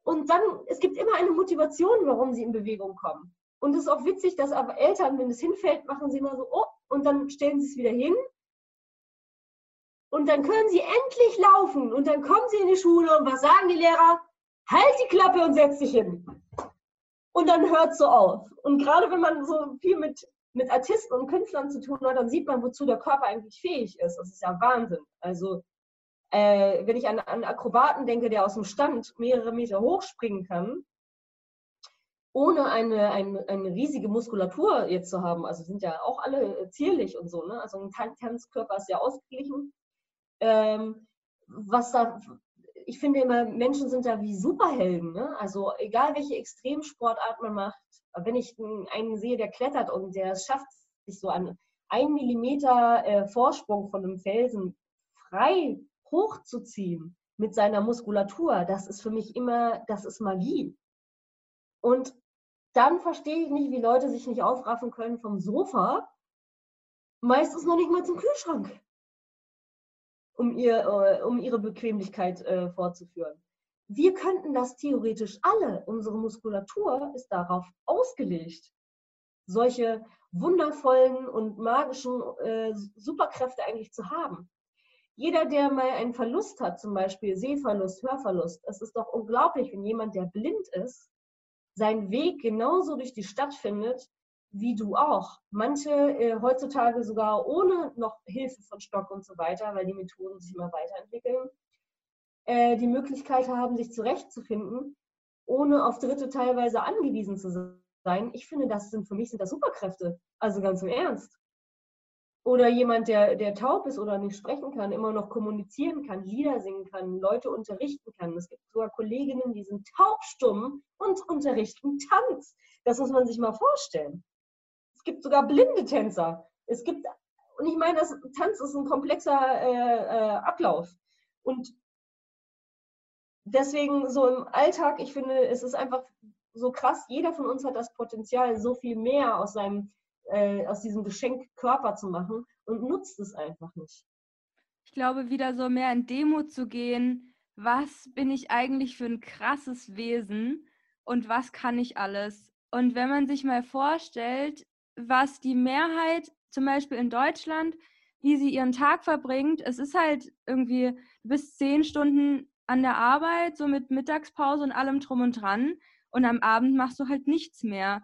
Und dann, es gibt immer eine Motivation, warum sie in Bewegung kommen. Und es ist auch witzig, dass aber Eltern, wenn es hinfällt, machen sie immer so, oh, und dann stellen sie es wieder hin. Und dann können sie endlich laufen. Und dann kommen sie in die Schule und was sagen die Lehrer? Halt die Klappe und setz dich hin. Und dann hört so auf. Und gerade wenn man so viel mit, mit Artisten und Künstlern zu tun hat, dann sieht man, wozu der Körper eigentlich fähig ist. Das ist ja Wahnsinn. Also äh, wenn ich an einen Akrobaten denke, der aus dem Stand mehrere Meter hochspringen kann, ohne eine, eine, eine riesige Muskulatur jetzt zu haben, also sind ja auch alle zierlich und so, ne? also ein Tanzkörper ist ja ausgeglichen. Ähm, was da, ich finde immer, Menschen sind da wie Superhelden. Ne? Also egal welche Extremsportart man macht, wenn ich einen sehe, der klettert und der schafft, sich so an ein Millimeter äh, Vorsprung von einem Felsen frei hochzuziehen mit seiner Muskulatur, das ist für mich immer, das ist Magie. Und dann verstehe ich nicht, wie Leute sich nicht aufraffen können vom Sofa, meistens noch nicht mal zum Kühlschrank, um, ihr, äh, um ihre Bequemlichkeit äh, fortzuführen. Wir könnten das theoretisch alle. Unsere Muskulatur ist darauf ausgelegt, solche wundervollen und magischen äh, Superkräfte eigentlich zu haben. Jeder, der mal einen Verlust hat, zum Beispiel Sehverlust, Hörverlust, es ist doch unglaublich, wenn jemand, der blind ist, seinen Weg genauso durch die Stadt findet, wie du auch. Manche äh, heutzutage sogar ohne noch Hilfe von Stock und so weiter, weil die Methoden sich immer weiterentwickeln, äh, die Möglichkeit haben, sich zurechtzufinden, ohne auf Dritte teilweise angewiesen zu sein. Ich finde, das sind für mich sind das Superkräfte. Also ganz im Ernst oder jemand, der, der taub ist oder nicht sprechen kann, immer noch kommunizieren kann, Lieder singen kann, Leute unterrichten kann. Es gibt sogar Kolleginnen, die sind taubstumm und unterrichten Tanz. Das muss man sich mal vorstellen. Es gibt sogar blinde Tänzer. Es gibt, und ich meine, das, Tanz ist ein komplexer äh, äh, Ablauf. Und deswegen so im Alltag, ich finde, es ist einfach so krass, jeder von uns hat das Potenzial, so viel mehr aus seinem äh, aus diesem Geschenk Körper zu machen und nutzt es einfach nicht. Ich glaube, wieder so mehr in Demut zu gehen, was bin ich eigentlich für ein krasses Wesen und was kann ich alles? Und wenn man sich mal vorstellt, was die Mehrheit zum Beispiel in Deutschland, wie sie ihren Tag verbringt, es ist halt irgendwie bis zehn Stunden an der Arbeit, so mit Mittagspause und allem drum und dran. Und am Abend machst du halt nichts mehr.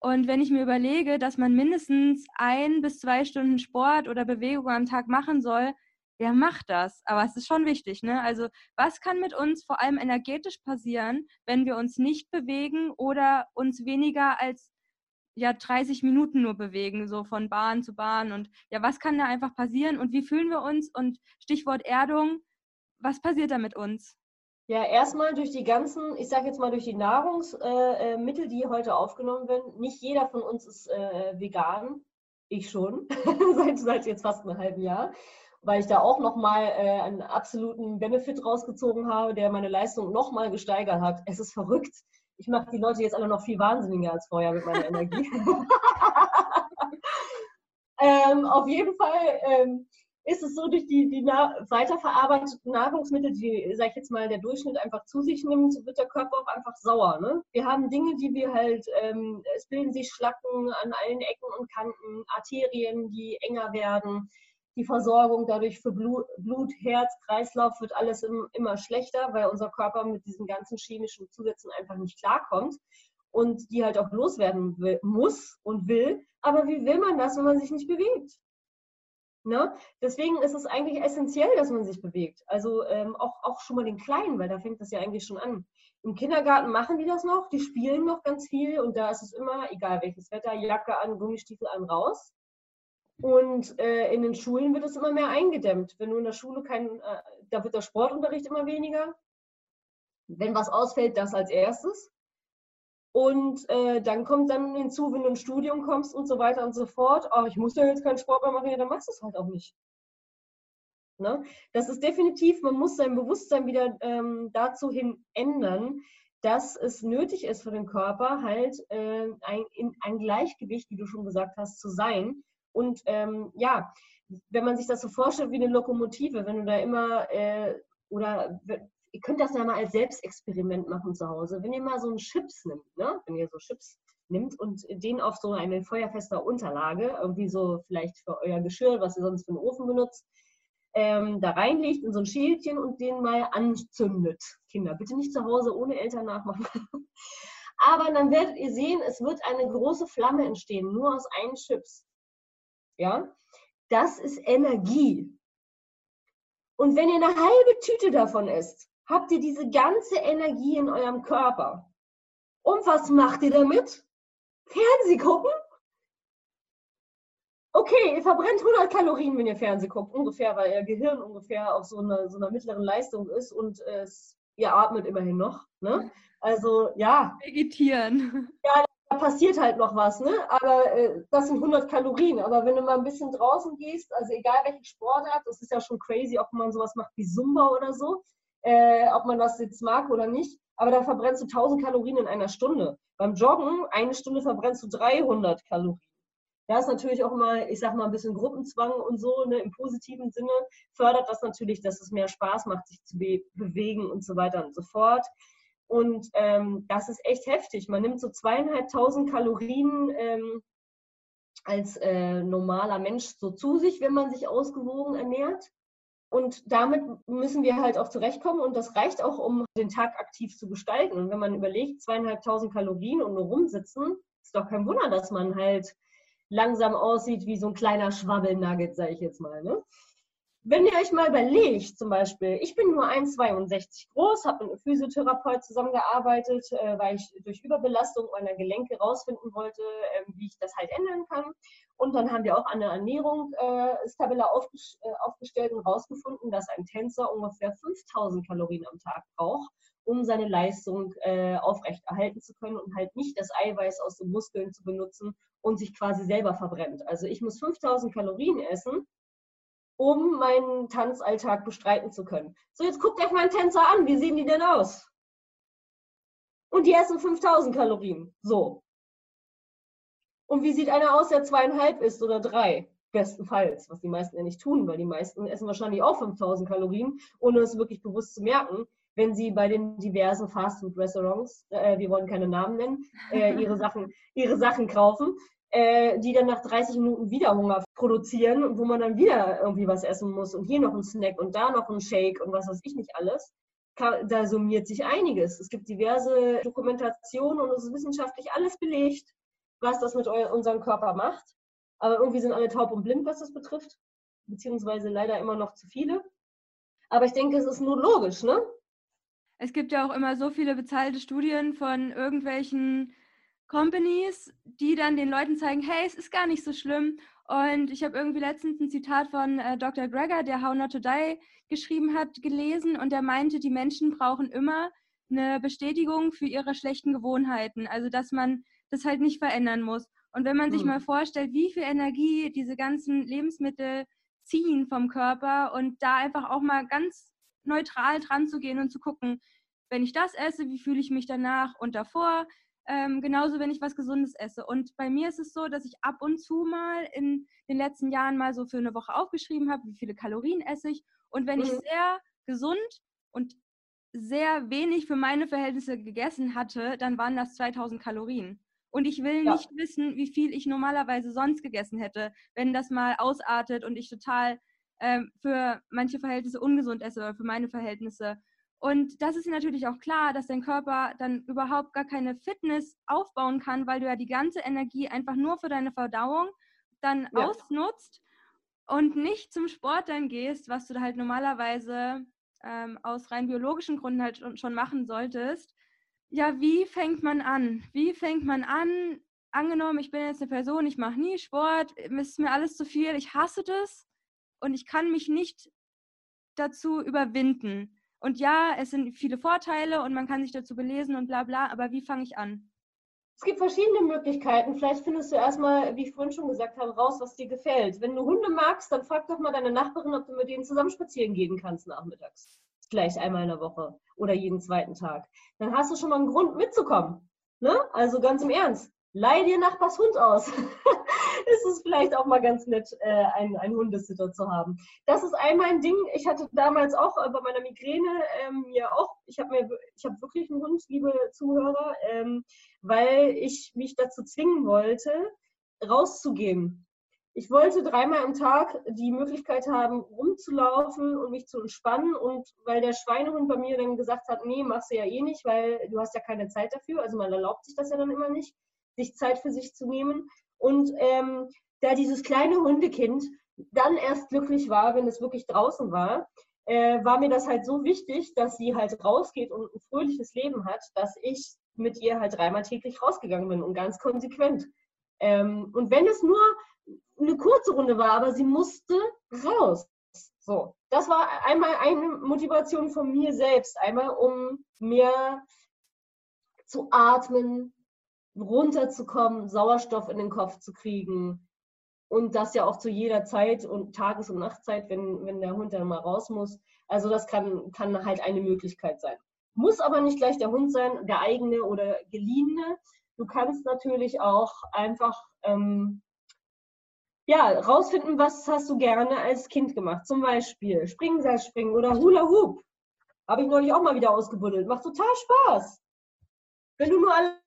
Und wenn ich mir überlege, dass man mindestens ein bis zwei Stunden Sport oder Bewegung am Tag machen soll, wer macht das? Aber es ist schon wichtig, ne? Also, was kann mit uns vor allem energetisch passieren, wenn wir uns nicht bewegen oder uns weniger als ja 30 Minuten nur bewegen, so von Bahn zu Bahn und ja, was kann da einfach passieren und wie fühlen wir uns und Stichwort Erdung, was passiert da mit uns? Ja, erstmal durch die ganzen, ich sage jetzt mal durch die Nahrungsmittel, äh, die heute aufgenommen werden. Nicht jeder von uns ist äh, vegan. Ich schon, *laughs* seit, seit jetzt fast einem halben Jahr, weil ich da auch nochmal äh, einen absoluten Benefit rausgezogen habe, der meine Leistung nochmal gesteigert hat. Es ist verrückt. Ich mache die Leute jetzt alle noch viel wahnsinniger als vorher mit meiner Energie. *laughs* ähm, auf jeden Fall. Ähm, ist es so, durch die, die na weiterverarbeiteten Nahrungsmittel, die, sag ich jetzt mal, der Durchschnitt einfach zu sich nimmt, wird der Körper auch einfach sauer. Ne? Wir haben Dinge, die wir halt, ähm, es bilden sich Schlacken an allen Ecken und Kanten, Arterien, die enger werden, die Versorgung dadurch für Blut, Blut Herz, Kreislauf wird alles im, immer schlechter, weil unser Körper mit diesen ganzen chemischen Zusätzen einfach nicht klarkommt und die halt auch loswerden will, muss und will. Aber wie will man das, wenn man sich nicht bewegt? Ne? Deswegen ist es eigentlich essentiell, dass man sich bewegt. Also ähm, auch, auch schon mal den Kleinen, weil da fängt das ja eigentlich schon an. Im Kindergarten machen die das noch, die spielen noch ganz viel und da ist es immer, egal welches Wetter, Jacke an, Gummistiefel an, raus. Und äh, in den Schulen wird es immer mehr eingedämmt. Wenn du in der Schule kein, äh, da wird der Sportunterricht immer weniger. Wenn was ausfällt, das als erstes. Und äh, dann kommt dann hinzu, wenn du ins Studium kommst und so weiter und so fort, oh, ich muss ja jetzt keinen Sport mehr machen, ja, dann machst du es halt auch nicht. Ne? Das ist definitiv, man muss sein Bewusstsein wieder ähm, dazu hin ändern, dass es nötig ist für den Körper, halt äh, ein, in, ein Gleichgewicht, wie du schon gesagt hast, zu sein. Und ähm, ja, wenn man sich das so vorstellt wie eine Lokomotive, wenn du da immer äh, oder ihr könnt das ja mal als Selbstexperiment machen zu Hause. Wenn ihr mal so einen Chips nimmt, ne? wenn ihr so Chips nimmt und den auf so eine feuerfester Unterlage, irgendwie so vielleicht für euer Geschirr, was ihr sonst für einen Ofen benutzt, ähm, da reinlegt in so ein Schälchen und den mal anzündet. Kinder, bitte nicht zu Hause ohne Eltern nachmachen. *laughs* Aber dann werdet ihr sehen, es wird eine große Flamme entstehen, nur aus einen Chips. Ja, das ist Energie. Und wenn ihr eine halbe Tüte davon isst, habt ihr diese ganze Energie in eurem Körper. Und was macht ihr damit? Fernseh gucken? Okay, ihr verbrennt 100 Kalorien, wenn ihr Fernseh guckt, ungefähr, weil ihr Gehirn ungefähr auf so einer, so einer mittleren Leistung ist und es, ihr atmet immerhin noch. Ne? Also ja. Vegetieren. Ja, passiert halt noch was, ne? Aber äh, das sind 100 Kalorien. Aber wenn du mal ein bisschen draußen gehst, also egal welche Sportart, das ist ja schon crazy, ob man sowas macht wie Zumba oder so, äh, ob man das jetzt mag oder nicht. Aber da verbrennst du 1000 Kalorien in einer Stunde. Beim Joggen, eine Stunde verbrennst du 300 Kalorien. Da ist natürlich auch mal, ich sag mal, ein bisschen Gruppenzwang und so, ne, im positiven Sinne fördert das natürlich, dass es mehr Spaß macht, sich zu be bewegen und so weiter und so fort. Und ähm, das ist echt heftig. Man nimmt so zweieinhalbtausend Kalorien ähm, als äh, normaler Mensch so zu sich, wenn man sich ausgewogen ernährt. Und damit müssen wir halt auch zurechtkommen und das reicht auch, um den Tag aktiv zu gestalten. Und wenn man überlegt, zweieinhalbtausend Kalorien und nur rumsitzen, ist doch kein Wunder, dass man halt langsam aussieht wie so ein kleiner Schwabbelnugget, sage ich jetzt mal. Ne? Wenn ihr euch mal überlegt, zum Beispiel, ich bin nur 1,62 groß, habe mit einem Physiotherapeut zusammengearbeitet, äh, weil ich durch Überbelastung meiner Gelenke rausfinden wollte, äh, wie ich das halt ändern kann. Und dann haben wir auch eine Ernährungstabelle äh, äh, aufgestellt und herausgefunden, dass ein Tänzer ungefähr 5000 Kalorien am Tag braucht, um seine Leistung äh, aufrechterhalten zu können und halt nicht das Eiweiß aus den Muskeln zu benutzen und sich quasi selber verbrennt. Also ich muss 5000 Kalorien essen, um meinen Tanzalltag bestreiten zu können. So, jetzt guckt euch meinen Tänzer an. Wie sehen die denn aus? Und die essen 5000 Kalorien. So. Und wie sieht einer aus, der zweieinhalb ist oder drei? Bestenfalls, was die meisten ja nicht tun, weil die meisten essen wahrscheinlich auch 5000 Kalorien, ohne es wirklich bewusst zu merken, wenn sie bei den diversen Fastfood-Restaurants, äh, wir wollen keine Namen nennen, äh, ihre, Sachen, ihre Sachen kaufen äh, die dann nach 30 Minuten wieder Hunger produzieren, wo man dann wieder irgendwie was essen muss und hier noch ein Snack und da noch ein Shake und was weiß ich nicht alles. Da summiert sich einiges. Es gibt diverse Dokumentationen und es ist wissenschaftlich alles belegt, was das mit unserem Körper macht. Aber irgendwie sind alle taub und blind, was das betrifft, beziehungsweise leider immer noch zu viele. Aber ich denke, es ist nur logisch, ne? Es gibt ja auch immer so viele bezahlte Studien von irgendwelchen Companies, die dann den Leuten zeigen, hey, es ist gar nicht so schlimm. Und ich habe irgendwie letztens ein Zitat von äh, Dr. Greger, der How Not to Die geschrieben hat, gelesen und der meinte, die Menschen brauchen immer eine Bestätigung für ihre schlechten Gewohnheiten. Also, dass man das halt nicht verändern muss. Und wenn man sich hm. mal vorstellt, wie viel Energie diese ganzen Lebensmittel ziehen vom Körper und da einfach auch mal ganz neutral dran zu gehen und zu gucken, wenn ich das esse, wie fühle ich mich danach und davor? Ähm, genauso, wenn ich was Gesundes esse. Und bei mir ist es so, dass ich ab und zu mal in den letzten Jahren mal so für eine Woche aufgeschrieben habe, wie viele Kalorien esse ich. Und wenn mhm. ich sehr gesund und sehr wenig für meine Verhältnisse gegessen hatte, dann waren das 2000 Kalorien. Und ich will ja. nicht wissen, wie viel ich normalerweise sonst gegessen hätte, wenn das mal ausartet und ich total ähm, für manche Verhältnisse ungesund esse oder für meine Verhältnisse. Und das ist natürlich auch klar, dass dein Körper dann überhaupt gar keine Fitness aufbauen kann, weil du ja die ganze Energie einfach nur für deine Verdauung dann ja. ausnutzt und nicht zum Sport dann gehst, was du halt normalerweise ähm, aus rein biologischen Gründen halt schon machen solltest. Ja, wie fängt man an? Wie fängt man an? Angenommen, ich bin jetzt eine Person, ich mache nie Sport, es ist mir alles zu viel, ich hasse das und ich kann mich nicht dazu überwinden. Und ja, es sind viele Vorteile und man kann sich dazu belesen und bla bla, aber wie fange ich an? Es gibt verschiedene Möglichkeiten. Vielleicht findest du erstmal, wie ich vorhin schon gesagt habe, raus, was dir gefällt. Wenn du Hunde magst, dann frag doch mal deine Nachbarin, ob du mit denen zusammen spazieren gehen kannst nachmittags. Gleich einmal in der Woche oder jeden zweiten Tag. Dann hast du schon mal einen Grund mitzukommen. Ne? Also ganz im Ernst, leih dir Nachbars Hund aus. *laughs* ist es vielleicht auch mal ganz nett, äh, einen, einen Hundesitter zu haben. Das ist einmal ein Ding. Ich hatte damals auch äh, bei meiner Migräne ähm, mir auch, ich habe mir, wirklich einen Hund, liebe Zuhörer, ähm, weil ich mich dazu zwingen wollte, rauszugehen. Ich wollte dreimal am Tag die Möglichkeit haben, rumzulaufen und mich zu entspannen. Und weil der Schweinehund bei mir dann gesagt hat, nee, machst du ja eh nicht, weil du hast ja keine Zeit dafür. Also man erlaubt sich das ja dann immer nicht, sich Zeit für sich zu nehmen. Und ähm, da dieses kleine Hundekind dann erst glücklich war, wenn es wirklich draußen war, äh, war mir das halt so wichtig, dass sie halt rausgeht und ein fröhliches Leben hat, dass ich mit ihr halt dreimal täglich rausgegangen bin und ganz konsequent. Ähm, und wenn es nur eine kurze Runde war, aber sie musste raus. So, das war einmal eine Motivation von mir selbst, einmal um mehr zu atmen, runterzukommen, Sauerstoff in den Kopf zu kriegen und das ja auch zu jeder Zeit und Tages- und Nachtzeit, wenn, wenn der Hund dann mal raus muss. Also das kann, kann halt eine Möglichkeit sein. Muss aber nicht gleich der Hund sein, der eigene oder geliehene. Du kannst natürlich auch einfach ähm, ja, rausfinden, was hast du gerne als Kind gemacht. Zum Beispiel Springen, oder Hula Hoop. Habe ich neulich auch mal wieder ausgebuddelt. Macht total Spaß. Wenn du nur alleine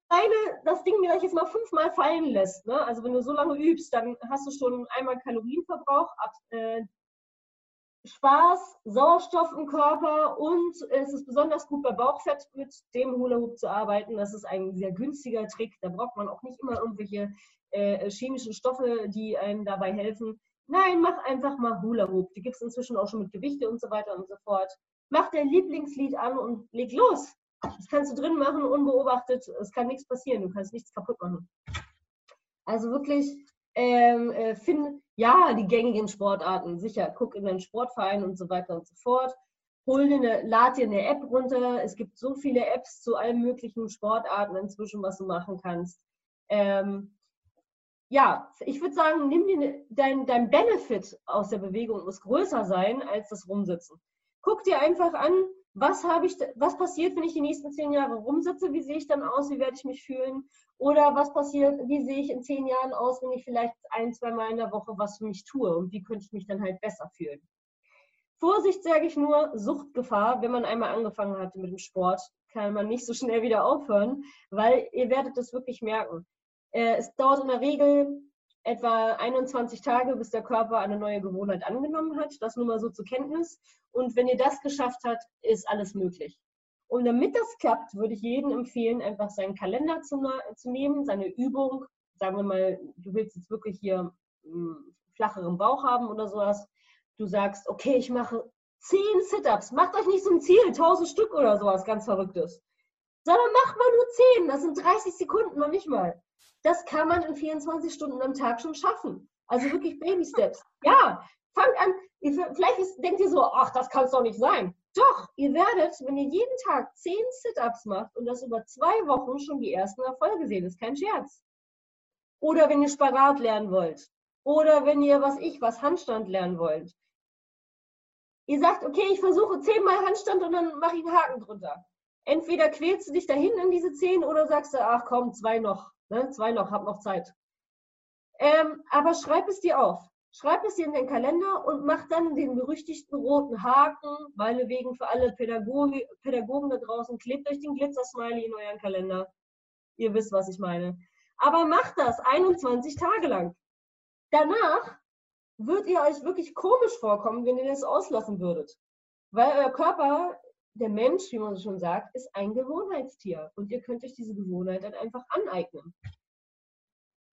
das Ding gleich jetzt mal fünfmal fallen lässt, ne? also wenn du so lange übst, dann hast du schon einmal Kalorienverbrauch, ab, äh, Spaß, Sauerstoff im Körper und es ist besonders gut bei Bauchfett mit dem Hula Hoop zu arbeiten. Das ist ein sehr günstiger Trick. Da braucht man auch nicht immer irgendwelche äh, chemischen Stoffe, die einem dabei helfen. Nein, mach einfach mal Hula Hoop. Die gibt es inzwischen auch schon mit Gewichte und so weiter und so fort. Mach dein Lieblingslied an und leg los. Das kannst du drin machen, unbeobachtet. Es kann nichts passieren. Du kannst nichts kaputt machen. Also wirklich, ähm, äh, find, ja, die gängigen Sportarten, sicher. Guck in deinen Sportverein und so weiter und so fort. Hol dir eine, lad dir eine App runter. Es gibt so viele Apps zu allen möglichen Sportarten inzwischen, was du machen kannst. Ähm, ja, ich würde sagen, nimm dir ne, dein, dein Benefit aus der Bewegung muss größer sein als das Rumsitzen. Guck dir einfach an, was habe ich, was passiert, wenn ich die nächsten zehn Jahre rumsitze? Wie sehe ich dann aus? Wie werde ich mich fühlen? Oder was passiert, wie sehe ich in zehn Jahren aus, wenn ich vielleicht ein, zwei Mal in der Woche was für mich tue? Und wie könnte ich mich dann halt besser fühlen? Vorsicht sage ich nur, Suchtgefahr, wenn man einmal angefangen hat mit dem Sport, kann man nicht so schnell wieder aufhören, weil ihr werdet das wirklich merken. Äh, es dauert in der Regel etwa 21 Tage, bis der Körper eine neue Gewohnheit angenommen hat. Das nur mal so zur Kenntnis. Und wenn ihr das geschafft habt, ist alles möglich. Und damit das klappt, würde ich jedem empfehlen, einfach seinen Kalender zu, zu nehmen, seine Übung. Sagen wir mal, du willst jetzt wirklich hier einen hm, flacheren Bauch haben oder sowas. Du sagst, okay, ich mache 10 Sit-Ups. Macht euch nicht so ein Ziel, 1000 Stück oder sowas, ganz Verrücktes. Sondern macht mal nur 10. Das sind 30 Sekunden, noch nicht mal das kann man in 24 Stunden am Tag schon schaffen. Also wirklich Baby Steps. Ja, fangt an. Vielleicht ist, denkt ihr so, ach, das kann es doch nicht sein. Doch, ihr werdet, wenn ihr jeden Tag 10 Sit-Ups macht und das über zwei Wochen schon die ersten Erfolge sehen. Ist kein Scherz. Oder wenn ihr Spagat lernen wollt. Oder wenn ihr, was ich, was Handstand lernen wollt. Ihr sagt, okay, ich versuche zehnmal Handstand und dann mache ich einen Haken drunter. Entweder quälst du dich dahin in diese zehn oder sagst du, ach komm, zwei noch. Ne? Zwei noch, hab noch Zeit. Ähm, aber schreib es dir auf. Schreib es dir in den Kalender und mach dann den berüchtigten roten Haken, meinetwegen für alle Pädagogen, Pädagogen da draußen, klebt euch den Glitzer-Smiley in euren Kalender. Ihr wisst, was ich meine. Aber macht das 21 Tage lang. Danach würdet ihr euch wirklich komisch vorkommen, wenn ihr das auslassen würdet. Weil euer Körper der Mensch, wie man so schon sagt, ist ein Gewohnheitstier und ihr könnt euch diese Gewohnheit dann einfach aneignen.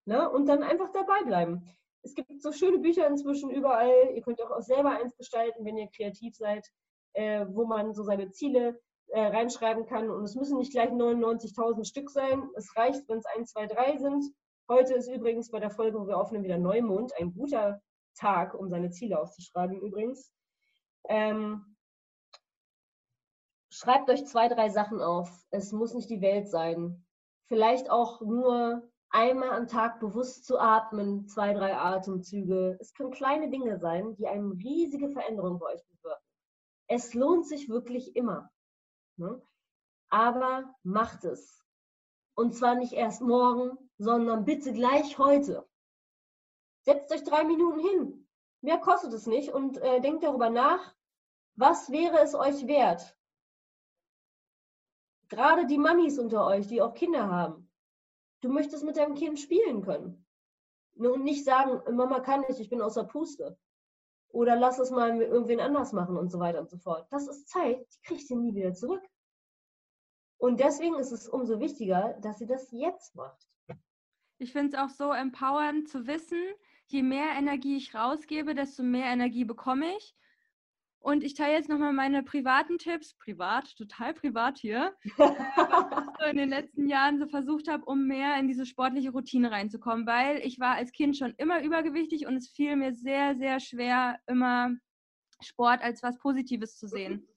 Ne? Und dann einfach dabei bleiben. Es gibt so schöne Bücher inzwischen überall. Ihr könnt auch selber eins gestalten, wenn ihr kreativ seid, äh, wo man so seine Ziele äh, reinschreiben kann. Und es müssen nicht gleich 99.000 Stück sein. Es reicht, wenn es 1, 2, 3 sind. Heute ist übrigens bei der Folge, wo wir aufnehmen, wieder Neumond. Ein guter Tag, um seine Ziele aufzuschreiben übrigens. Ähm, Schreibt euch zwei, drei Sachen auf. Es muss nicht die Welt sein. Vielleicht auch nur einmal am Tag bewusst zu atmen, zwei, drei Atemzüge. Es können kleine Dinge sein, die eine riesige Veränderung bei euch bewirken. Es lohnt sich wirklich immer. Ne? Aber macht es. Und zwar nicht erst morgen, sondern bitte gleich heute. Setzt euch drei Minuten hin. Mehr kostet es nicht und äh, denkt darüber nach, was wäre es euch wert? Gerade die Mamis unter euch, die auch Kinder haben. Du möchtest mit deinem Kind spielen können. Und nicht sagen, Mama kann nicht, ich bin außer Puste. Oder lass es mal mit irgendwen anders machen und so weiter und so fort. Das ist Zeit, die kriegt ihr nie wieder zurück. Und deswegen ist es umso wichtiger, dass ihr das jetzt macht. Ich finde es auch so empowernd zu wissen, je mehr Energie ich rausgebe, desto mehr Energie bekomme ich. Und ich teile jetzt nochmal meine privaten Tipps, privat, total privat hier, *laughs* äh, was ich so in den letzten Jahren so versucht habe, um mehr in diese sportliche Routine reinzukommen, weil ich war als Kind schon immer übergewichtig und es fiel mir sehr, sehr schwer, immer Sport als was Positives zu sehen.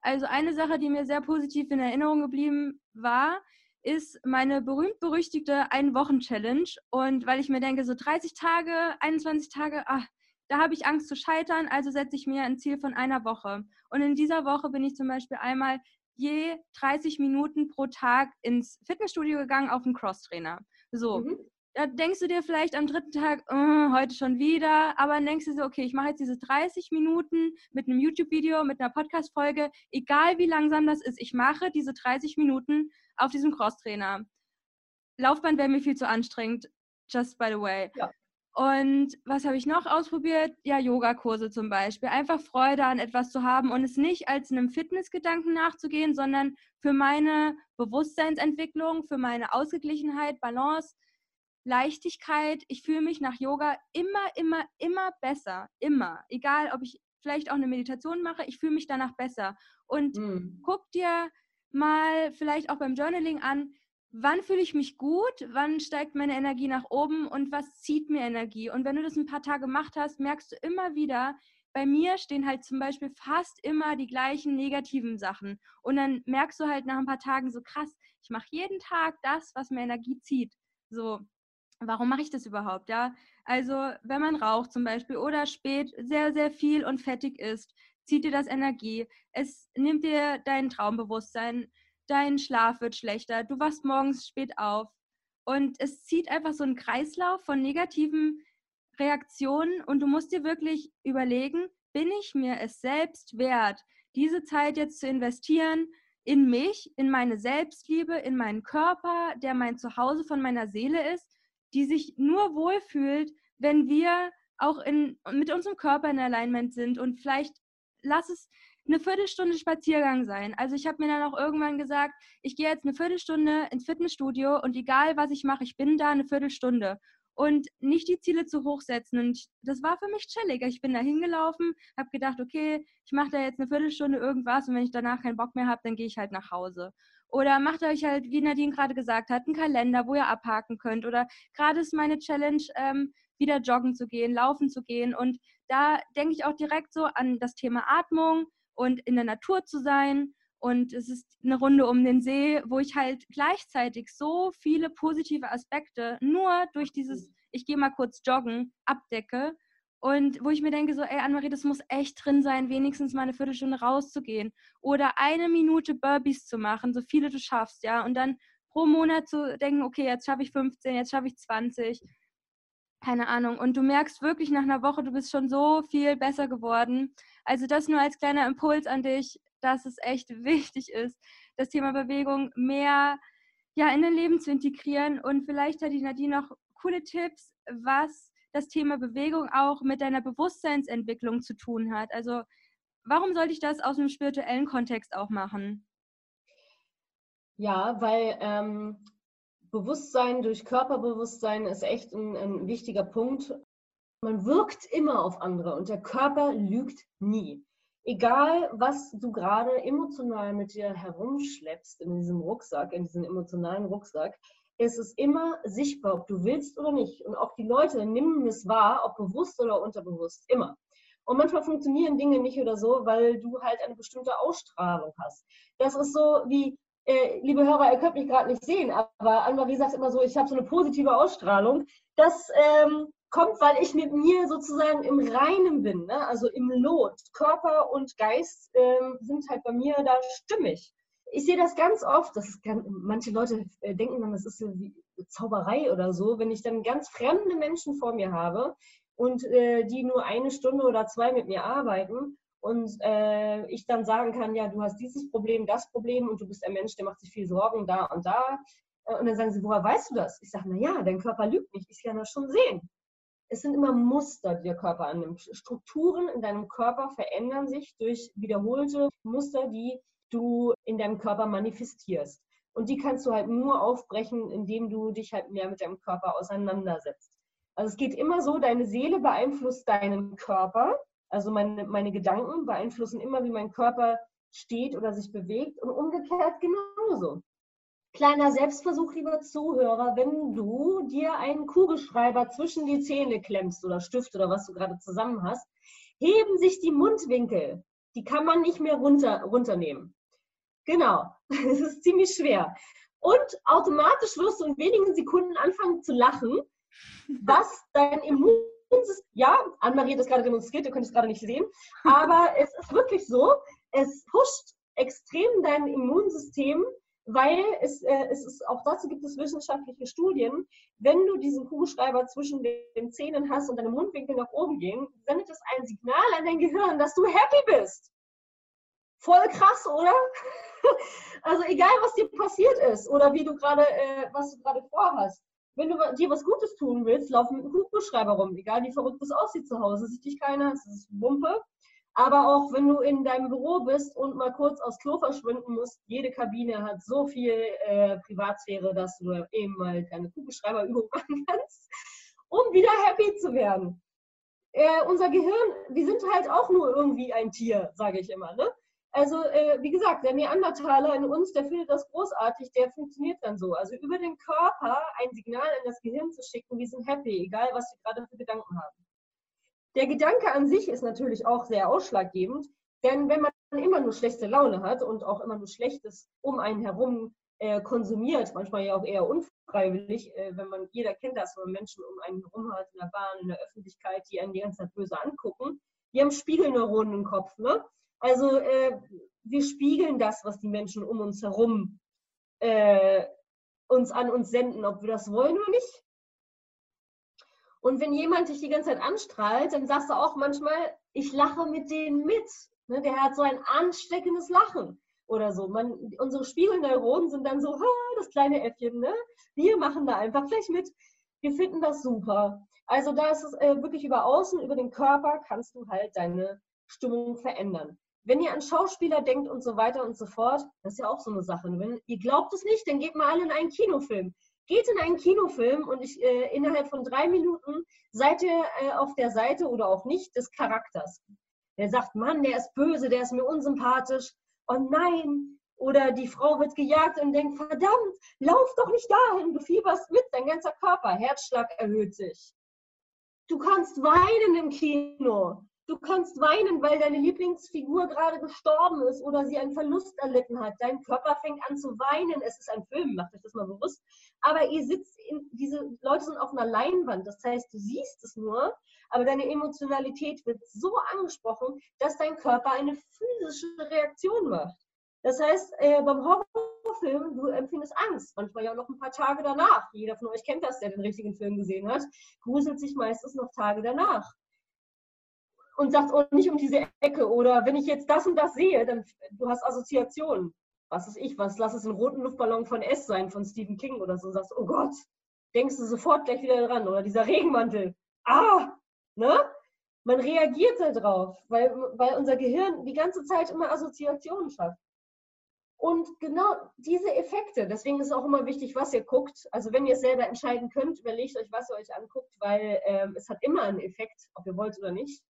Also eine Sache, die mir sehr positiv in Erinnerung geblieben war, ist meine berühmt-berüchtigte Ein-Wochen-Challenge. Und weil ich mir denke, so 30 Tage, 21 Tage, ach, da habe ich Angst zu scheitern, also setze ich mir ein Ziel von einer Woche. Und in dieser Woche bin ich zum Beispiel einmal je 30 Minuten pro Tag ins Fitnessstudio gegangen auf einen Crosstrainer. So. Mhm. Da denkst du dir vielleicht am dritten Tag, oh, heute schon wieder, aber dann denkst du so, okay, ich mache jetzt diese 30 Minuten mit einem YouTube-Video, mit einer Podcast-Folge, egal wie langsam das ist, ich mache diese 30 Minuten auf diesem Crosstrainer. Laufband wäre mir viel zu anstrengend, just by the way. Ja. Und was habe ich noch ausprobiert? Ja, Yogakurse zum Beispiel. Einfach Freude an etwas zu haben und es nicht als einem Fitnessgedanken nachzugehen, sondern für meine Bewusstseinsentwicklung, für meine Ausgeglichenheit, Balance, Leichtigkeit. Ich fühle mich nach Yoga immer, immer, immer besser. Immer. Egal, ob ich vielleicht auch eine Meditation mache, ich fühle mich danach besser. Und mhm. guck dir mal vielleicht auch beim Journaling an, wann fühle ich mich gut, wann steigt meine Energie nach oben und was zieht mir Energie. Und wenn du das ein paar Tage gemacht hast, merkst du immer wieder, bei mir stehen halt zum Beispiel fast immer die gleichen negativen Sachen. Und dann merkst du halt nach ein paar Tagen so krass, ich mache jeden Tag das, was mir Energie zieht. So, warum mache ich das überhaupt? Ja, also wenn man raucht zum Beispiel oder spät sehr, sehr viel und fettig ist, zieht dir das Energie. Es nimmt dir dein Traumbewusstsein dein Schlaf wird schlechter, du wachst morgens spät auf. Und es zieht einfach so einen Kreislauf von negativen Reaktionen und du musst dir wirklich überlegen, bin ich mir es selbst wert, diese Zeit jetzt zu investieren in mich, in meine Selbstliebe, in meinen Körper, der mein Zuhause von meiner Seele ist, die sich nur wohlfühlt, wenn wir auch in, mit unserem Körper in Alignment sind und vielleicht lass es eine Viertelstunde Spaziergang sein. Also ich habe mir dann auch irgendwann gesagt, ich gehe jetzt eine Viertelstunde ins Fitnessstudio und egal was ich mache, ich bin da eine Viertelstunde und nicht die Ziele zu hoch setzen. Und das war für mich chillig. Ich bin da hingelaufen, habe gedacht, okay, ich mache da jetzt eine Viertelstunde irgendwas und wenn ich danach keinen Bock mehr habe, dann gehe ich halt nach Hause. Oder macht euch halt, wie Nadine gerade gesagt hat, einen Kalender, wo ihr abhaken könnt. Oder gerade ist meine Challenge, ähm, wieder joggen zu gehen, laufen zu gehen. Und da denke ich auch direkt so an das Thema Atmung, und in der Natur zu sein. Und es ist eine Runde um den See, wo ich halt gleichzeitig so viele positive Aspekte nur durch dieses, ich gehe mal kurz joggen, abdecke. Und wo ich mir denke, so, ey, Annemarie, das muss echt drin sein, wenigstens mal eine Viertelstunde rauszugehen. Oder eine Minute Burpees zu machen, so viele du schaffst, ja. Und dann pro Monat zu denken, okay, jetzt schaffe ich 15, jetzt schaffe ich 20. Keine Ahnung. Und du merkst wirklich nach einer Woche, du bist schon so viel besser geworden. Also das nur als kleiner Impuls an dich, dass es echt *laughs* wichtig ist, das Thema Bewegung mehr ja, in dein Leben zu integrieren. Und vielleicht hat die Nadine noch coole Tipps, was das Thema Bewegung auch mit deiner Bewusstseinsentwicklung zu tun hat. Also warum sollte ich das aus einem spirituellen Kontext auch machen? Ja, weil ähm, Bewusstsein durch Körperbewusstsein ist echt ein, ein wichtiger Punkt man wirkt immer auf andere und der Körper lügt nie. Egal, was du gerade emotional mit dir herumschleppst in diesem Rucksack, in diesem emotionalen Rucksack, ist es immer sichtbar, ob du willst oder nicht. Und auch die Leute nehmen es wahr, ob bewusst oder unterbewusst, immer. Und manchmal funktionieren Dinge nicht oder so, weil du halt eine bestimmte Ausstrahlung hast. Das ist so wie, äh, liebe Hörer, ihr könnt mich gerade nicht sehen, aber Anne-Marie sagt immer so, ich habe so eine positive Ausstrahlung. Das ähm, kommt, weil ich mit mir sozusagen im Reinen bin, ne? also im Lot. Körper und Geist ähm, sind halt bei mir da stimmig. ich sehe das ganz oft, das ganz, manche Leute äh, denken dann, das ist so wie Zauberei oder so, wenn ich dann ganz fremde Menschen vor mir habe und äh, die nur eine Stunde oder zwei mit mir arbeiten und äh, ich dann sagen kann, ja, du hast dieses Problem, das Problem und du bist ein Mensch, der macht sich viel Sorgen da und da. Äh, und dann sagen sie, woher weißt du das? Ich sage, na ja, dein Körper lügt nicht, ich kann das schon sehen. Es sind immer Muster, die der Körper annimmt. Strukturen in deinem Körper verändern sich durch wiederholte Muster, die du in deinem Körper manifestierst. Und die kannst du halt nur aufbrechen, indem du dich halt mehr mit deinem Körper auseinandersetzt. Also es geht immer so, deine Seele beeinflusst deinen Körper. Also meine, meine Gedanken beeinflussen immer, wie mein Körper steht oder sich bewegt und umgekehrt genauso. Kleiner Selbstversuch, lieber Zuhörer, wenn du dir einen Kugelschreiber zwischen die Zähne klemmst oder Stift oder was du gerade zusammen hast, heben sich die Mundwinkel. Die kann man nicht mehr runter, runternehmen. Genau, *laughs* es ist ziemlich schwer. Und automatisch wirst du in wenigen Sekunden anfangen zu lachen, *laughs* was dein Immunsystem, ja, Anne-Marie hat das gerade demonstriert, ihr könnt es gerade nicht sehen, *laughs* aber es ist wirklich so, es pusht extrem dein Immunsystem weil es, äh, es ist, auch dazu gibt es wissenschaftliche Studien, wenn du diesen Kugelschreiber zwischen den Zähnen hast und deine Mundwinkel nach oben gehen, sendet es ein Signal an dein Gehirn, dass du happy bist. Voll krass, oder? *laughs* also egal, was dir passiert ist oder wie du gerade, äh, was du gerade vorhast. Wenn du dir was Gutes tun willst, lauf mit einem Kugelschreiber rum, egal wie verrückt es aussieht zu Hause, sieht dich keiner, es ist Wumpe. Aber auch wenn du in deinem Büro bist und mal kurz aufs Klo verschwinden musst, jede Kabine hat so viel äh, Privatsphäre, dass du eben mal deine Kugelschreiberübung *laughs* machen kannst, um wieder happy zu werden. Äh, unser Gehirn, wir sind halt auch nur irgendwie ein Tier, sage ich immer. Ne? Also, äh, wie gesagt, der Neandertaler in uns, der findet das großartig, der funktioniert dann so. Also über den Körper ein Signal in das Gehirn zu schicken, wir sind happy, egal was wir gerade für Gedanken haben. Der Gedanke an sich ist natürlich auch sehr ausschlaggebend, denn wenn man immer nur schlechte Laune hat und auch immer nur Schlechtes um einen herum äh, konsumiert, manchmal ja auch eher unfreiwillig, äh, wenn man, jeder kennt das, wenn man Menschen um einen herum hat, in der Bahn, in der Öffentlichkeit, die einen die ganze Zeit böse angucken, die haben Spiegelneuronen im Kopf. Ne? Also äh, wir spiegeln das, was die Menschen um uns herum äh, uns an uns senden, ob wir das wollen oder nicht. Und wenn jemand dich die ganze Zeit anstrahlt, dann sagst du auch manchmal, ich lache mit denen mit. Ne, der hat so ein ansteckendes Lachen oder so. Man, unsere Spiegelneuronen sind dann so, das kleine Äffchen, ne? wir machen da einfach gleich mit. Wir finden das super. Also da ist es äh, wirklich über außen, über den Körper kannst du halt deine Stimmung verändern. Wenn ihr an Schauspieler denkt und so weiter und so fort, das ist ja auch so eine Sache. Wenn ihr glaubt es nicht, dann geht mal alle in einen Kinofilm geht in einen Kinofilm und ich, äh, innerhalb von drei Minuten seid ihr äh, auf der Seite oder auch nicht des Charakters. Der sagt, Mann, der ist böse, der ist mir unsympathisch. Oh nein. Oder die Frau wird gejagt und denkt, verdammt, lauf doch nicht dahin, du fieberst mit, dein ganzer Körper, Herzschlag erhöht sich. Du kannst weinen im Kino. Du kannst weinen, weil deine Lieblingsfigur gerade gestorben ist oder sie einen Verlust erlitten hat. Dein Körper fängt an zu weinen. Es ist ein Film, macht euch das mal bewusst. Aber ihr sitzt in, diese Leute sind auf einer Leinwand. Das heißt, du siehst es nur, aber deine Emotionalität wird so angesprochen, dass dein Körper eine physische Reaktion macht. Das heißt, äh, beim Horrorfilm, du empfindest Angst, manchmal ja auch noch ein paar Tage danach. Jeder von euch kennt das, der den richtigen Film gesehen hat, gruselt sich meistens noch Tage danach und sagst, oh, nicht um diese Ecke oder wenn ich jetzt das und das sehe, dann du hast Assoziationen. Was ist ich, was lass es einen roten Luftballon von S sein, von Stephen King oder so, und sagst, oh Gott, denkst du sofort gleich wieder dran oder dieser Regenmantel. Ah, ne? Man reagiert darauf, weil, weil unser Gehirn die ganze Zeit immer Assoziationen schafft. Und genau diese Effekte, deswegen ist es auch immer wichtig, was ihr guckt. Also wenn ihr es selber entscheiden könnt, überlegt euch, was ihr euch anguckt, weil ähm, es hat immer einen Effekt, ob ihr wollt oder nicht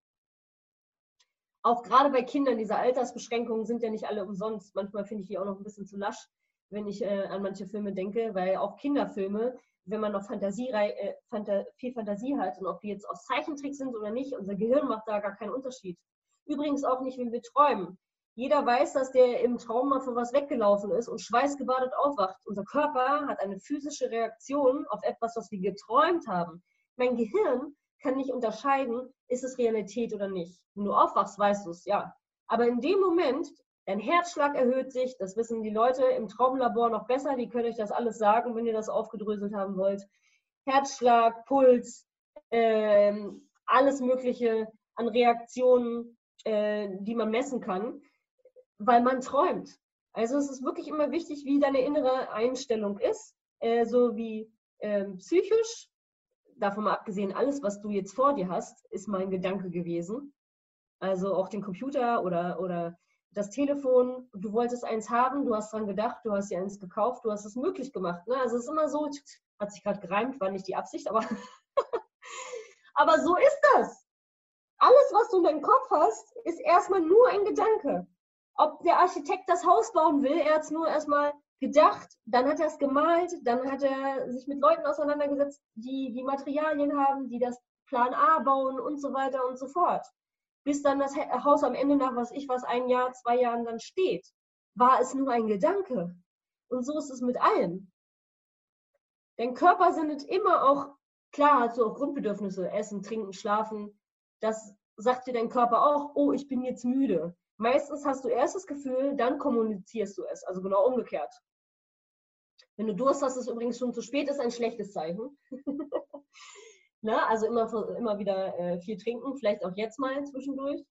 auch gerade bei Kindern, diese Altersbeschränkungen sind ja nicht alle umsonst. Manchmal finde ich die auch noch ein bisschen zu lasch, wenn ich äh, an manche Filme denke, weil auch Kinderfilme, wenn man noch Fantasie, äh, Fanta viel Fantasie hat und ob die jetzt aus Zeichentrick sind oder nicht, unser Gehirn macht da gar keinen Unterschied. Übrigens auch nicht, wenn wir träumen. Jeder weiß, dass der im Traum mal von was weggelaufen ist und schweißgebadet aufwacht. Unser Körper hat eine physische Reaktion auf etwas, was wir geträumt haben. Mein Gehirn kann nicht unterscheiden, ist es Realität oder nicht. Wenn du aufwachst, weißt du es, ja. Aber in dem Moment Dein Herzschlag erhöht sich, das wissen die Leute im Traumlabor noch besser, die können euch das alles sagen, wenn ihr das aufgedröselt haben wollt. Herzschlag, Puls, äh, alles Mögliche an Reaktionen, äh, die man messen kann, weil man träumt. Also es ist wirklich immer wichtig, wie deine innere Einstellung ist, äh, so wie ähm, psychisch, davon mal abgesehen, alles, was du jetzt vor dir hast, ist mein Gedanke gewesen. Also auch den Computer oder, oder das Telefon, du wolltest eins haben, du hast dran gedacht, du hast dir eins gekauft, du hast es möglich gemacht. Ne? Also es ist immer so, hat sich gerade gereimt, war nicht die Absicht, aber, *laughs* aber so ist das. Alles, was du in deinem Kopf hast, ist erstmal nur ein Gedanke. Ob der Architekt das Haus bauen will, er hat es nur erstmal gedacht, dann hat er es gemalt, dann hat er sich mit Leuten auseinandergesetzt, die die Materialien haben, die das Plan A bauen und so weiter und so fort. Bis dann das Haus am Ende nach was ich was ein Jahr, zwei Jahren dann steht, war es nur ein Gedanke. Und so ist es mit allem. Dein Körper sendet immer auch, klar hast du auch Grundbedürfnisse, Essen, Trinken, Schlafen. Das sagt dir dein Körper auch, oh, ich bin jetzt müde. Meistens hast du erst das Gefühl, dann kommunizierst du es. Also genau umgekehrt. Wenn du Durst hast, ist es übrigens schon zu spät, ist ein schlechtes Zeichen. *laughs* ne? Also immer, immer wieder äh, viel trinken, vielleicht auch jetzt mal zwischendurch.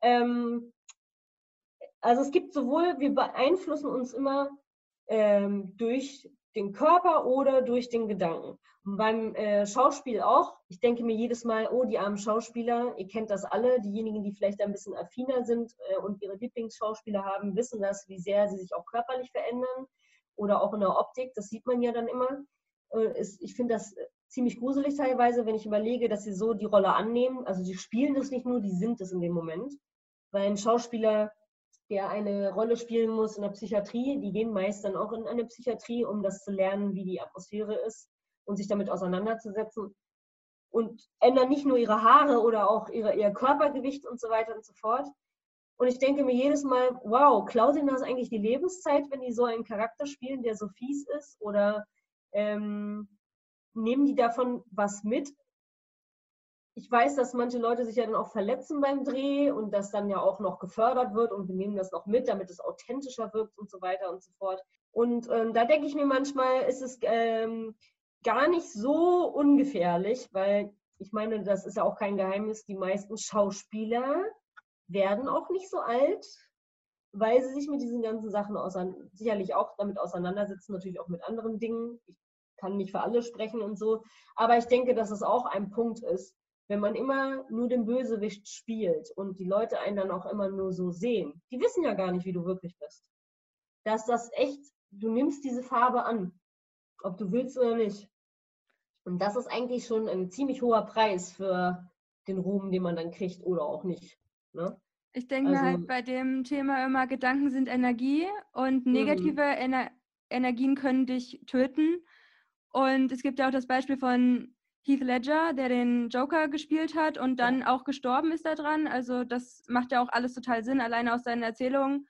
Ähm, also es gibt sowohl, wir beeinflussen uns immer ähm, durch den Körper oder durch den Gedanken. Und beim äh, Schauspiel auch. Ich denke mir jedes Mal, oh, die armen Schauspieler, ihr kennt das alle, diejenigen, die vielleicht ein bisschen affiner sind äh, und ihre Lieblingsschauspieler haben, wissen das, wie sehr sie sich auch körperlich verändern oder auch in der Optik, das sieht man ja dann immer. Äh, ist, ich finde das ziemlich gruselig teilweise, wenn ich überlege, dass sie so die Rolle annehmen. Also sie spielen das nicht nur, die sind es in dem Moment. Weil ein Schauspieler, der eine Rolle spielen muss in der Psychiatrie, die gehen meist dann auch in eine Psychiatrie, um das zu lernen, wie die Atmosphäre ist und sich damit auseinanderzusetzen. Und ändern nicht nur ihre Haare oder auch ihre, ihr Körpergewicht und so weiter und so fort, und ich denke mir jedes Mal, wow, klaut ihnen das eigentlich die Lebenszeit, wenn die so einen Charakter spielen, der so fies ist? Oder ähm, nehmen die davon was mit? Ich weiß, dass manche Leute sich ja dann auch verletzen beim Dreh und das dann ja auch noch gefördert wird und wir nehmen das noch mit, damit es authentischer wirkt und so weiter und so fort. Und ähm, da denke ich mir manchmal, ist es ähm, gar nicht so ungefährlich, weil ich meine, das ist ja auch kein Geheimnis, die meisten Schauspieler werden auch nicht so alt, weil sie sich mit diesen ganzen Sachen sicherlich auch damit auseinandersetzen, natürlich auch mit anderen Dingen. Ich kann nicht für alle sprechen und so. Aber ich denke, dass es auch ein Punkt ist, wenn man immer nur den Bösewicht spielt und die Leute einen dann auch immer nur so sehen. Die wissen ja gar nicht, wie du wirklich bist. Dass das echt, du nimmst diese Farbe an, ob du willst oder nicht. Und das ist eigentlich schon ein ziemlich hoher Preis für den Ruhm, den man dann kriegt oder auch nicht. Ne? Ich denke halt also, halt bei dem Thema immer, Gedanken sind Energie und mhm. negative Ener Energien können dich töten. Und es gibt ja auch das Beispiel von Heath Ledger, der den Joker gespielt hat und dann auch gestorben ist daran. Also das macht ja auch alles total Sinn, alleine aus seinen Erzählungen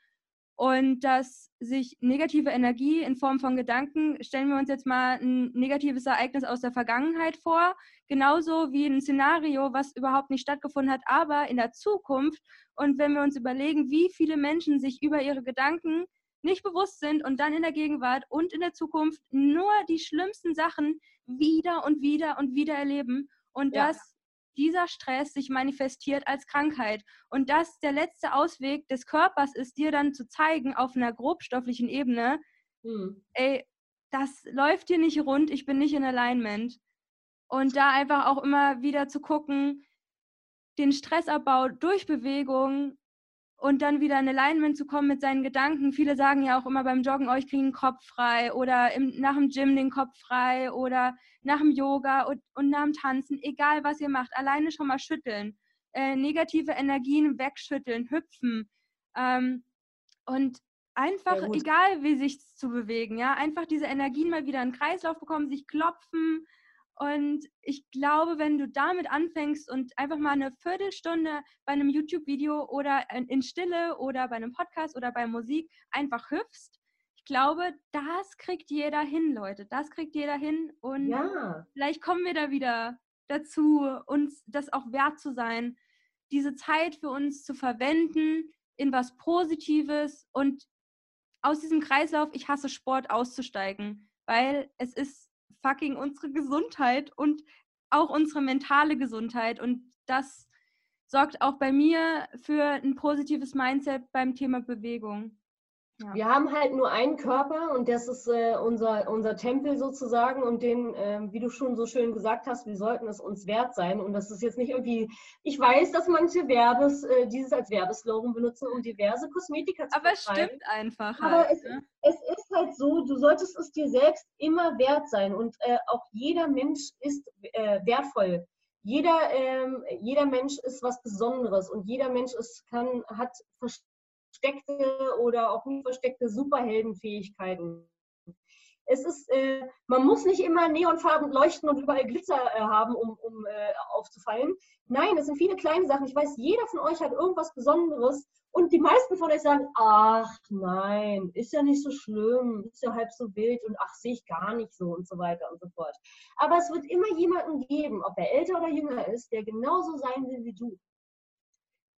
und dass sich negative Energie in Form von Gedanken, stellen wir uns jetzt mal ein negatives Ereignis aus der Vergangenheit vor, genauso wie ein Szenario, was überhaupt nicht stattgefunden hat, aber in der Zukunft. Und wenn wir uns überlegen, wie viele Menschen sich über ihre Gedanken nicht bewusst sind und dann in der Gegenwart und in der Zukunft nur die schlimmsten Sachen wieder und wieder und wieder erleben und ja. das dieser Stress sich manifestiert als Krankheit und dass der letzte Ausweg des Körpers ist, dir dann zu zeigen auf einer grobstofflichen Ebene, hm. ey, das läuft hier nicht rund, ich bin nicht in Alignment. Und da einfach auch immer wieder zu gucken, den Stressabbau durch Bewegung und dann wieder in Alignment zu kommen mit seinen Gedanken. Viele sagen ja auch immer beim Joggen, oh, ich kriege den Kopf frei oder im, nach dem Gym den Kopf frei oder nach dem Yoga und, und nach dem Tanzen, egal was ihr macht, alleine schon mal schütteln, äh, negative Energien wegschütteln, hüpfen. Ähm, und einfach, egal wie sich zu bewegen, ja, einfach diese Energien mal wieder in den Kreislauf bekommen, sich klopfen, und ich glaube, wenn du damit anfängst und einfach mal eine Viertelstunde bei einem YouTube-Video oder in Stille oder bei einem Podcast oder bei Musik einfach hüpfst, ich glaube, das kriegt jeder hin, Leute. Das kriegt jeder hin. Und ja. vielleicht kommen wir da wieder dazu, uns das auch wert zu sein, diese Zeit für uns zu verwenden, in was Positives und aus diesem Kreislauf, ich hasse Sport, auszusteigen, weil es ist fucking unsere Gesundheit und auch unsere mentale Gesundheit und das sorgt auch bei mir für ein positives Mindset beim Thema Bewegung. Ja. Wir haben halt nur einen Körper und das ist äh, unser, unser Tempel sozusagen und den, äh, wie du schon so schön gesagt hast, wir sollten es uns wert sein und das ist jetzt nicht irgendwie, ich weiß, dass manche Werbes äh, dieses als Werbeslogan benutzen, um diverse Kosmetika zu Aber es stimmt einfach Aber halt, es, ne? es, ist halt so, du solltest es dir selbst immer wert sein und äh, auch jeder Mensch ist äh, wertvoll. Jeder, ähm, jeder Mensch ist was Besonderes und jeder Mensch ist, kann, hat versteckte oder auch nie versteckte Superheldenfähigkeiten. Es ist, äh, man muss nicht immer neonfarben leuchten und überall Glitzer äh, haben, um, um äh, aufzufallen. Nein, es sind viele kleine Sachen. Ich weiß, jeder von euch hat irgendwas Besonderes und die meisten von euch sagen, ach nein, ist ja nicht so schlimm, ist ja halb so wild und ach, sehe ich gar nicht so und so weiter und so fort. Aber es wird immer jemanden geben, ob er älter oder jünger ist, der genauso sein will wie du.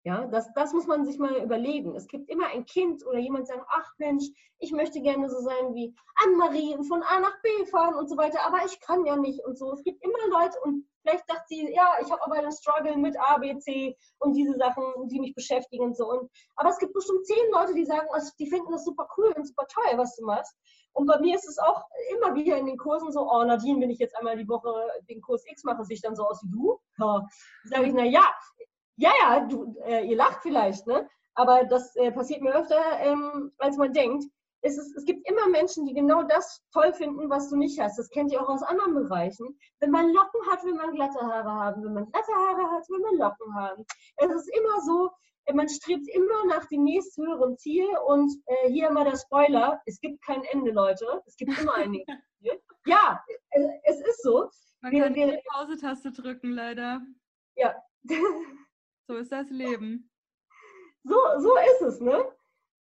Ja, das, das muss man sich mal überlegen. Es gibt immer ein Kind oder jemand sagen, ach Mensch, ich möchte gerne so sein wie Anne-Marie und von A nach B fahren und so weiter, aber ich kann ja nicht und so. Es gibt immer Leute und vielleicht sagt sie, ja, ich habe aber einen Struggle mit A, B, C und diese Sachen, die mich beschäftigen und so. Und, aber es gibt bestimmt zehn Leute, die sagen, also, die finden das super cool und super toll, was du machst. Und bei mir ist es auch immer wieder in den Kursen so, oh Nadine, wenn ich jetzt einmal die Woche den Kurs X mache, sehe ich dann so aus wie du. Ja. Sage ich, na ja, ja, ja, du, äh, ihr lacht vielleicht, ne? aber das äh, passiert mir öfter, ähm, als man denkt. Es, ist, es gibt immer Menschen, die genau das toll finden, was du nicht hast. Das kennt ihr auch aus anderen Bereichen. Wenn man Locken hat, will man glatte Haare haben. Wenn man glatte Haare hat, will man Locken haben. Es ist immer so, äh, man strebt immer nach dem nächsthöheren Ziel und äh, hier mal der Spoiler, es gibt kein Ende, Leute. Es gibt immer ein Ziel. Ja, es, es ist so. Man wir, kann wir, die Pause-Taste drücken, leider. Ja. *laughs* So ist das Leben. So, so ist es, ne?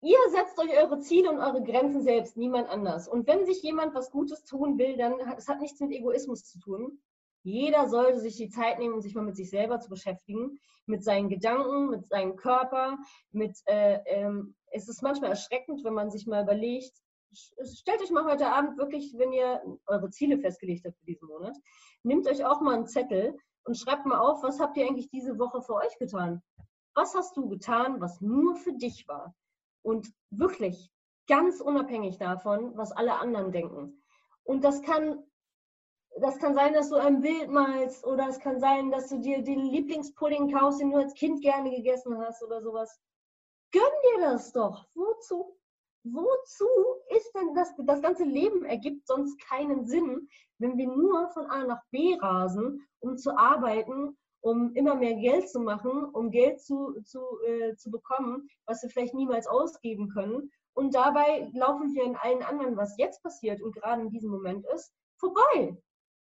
Ihr setzt euch eure Ziele und eure Grenzen selbst, niemand anders. Und wenn sich jemand was Gutes tun will, dann hat es hat nichts mit Egoismus zu tun. Jeder sollte sich die Zeit nehmen, sich mal mit sich selber zu beschäftigen, mit seinen Gedanken, mit seinem Körper. Mit, äh, ähm, es ist manchmal erschreckend, wenn man sich mal überlegt, stellt euch mal heute Abend wirklich, wenn ihr eure Ziele festgelegt habt für diesen Monat, nehmt euch auch mal einen Zettel und schreibt mal auf, was habt ihr eigentlich diese Woche für euch getan? Was hast du getan, was nur für dich war? Und wirklich ganz unabhängig davon, was alle anderen denken. Und das kann, das kann sein, dass du ein Bild malst oder es kann sein, dass du dir den Lieblingspudding kaufst, den du als Kind gerne gegessen hast oder sowas. Gönn dir das doch. Wozu? Wozu ist denn das, das ganze Leben ergibt sonst keinen Sinn, wenn wir nur von A nach B rasen, um zu arbeiten, um immer mehr Geld zu machen, um Geld zu, zu, äh, zu bekommen, was wir vielleicht niemals ausgeben können. Und dabei laufen wir in allen anderen, was jetzt passiert und gerade in diesem Moment ist, vorbei.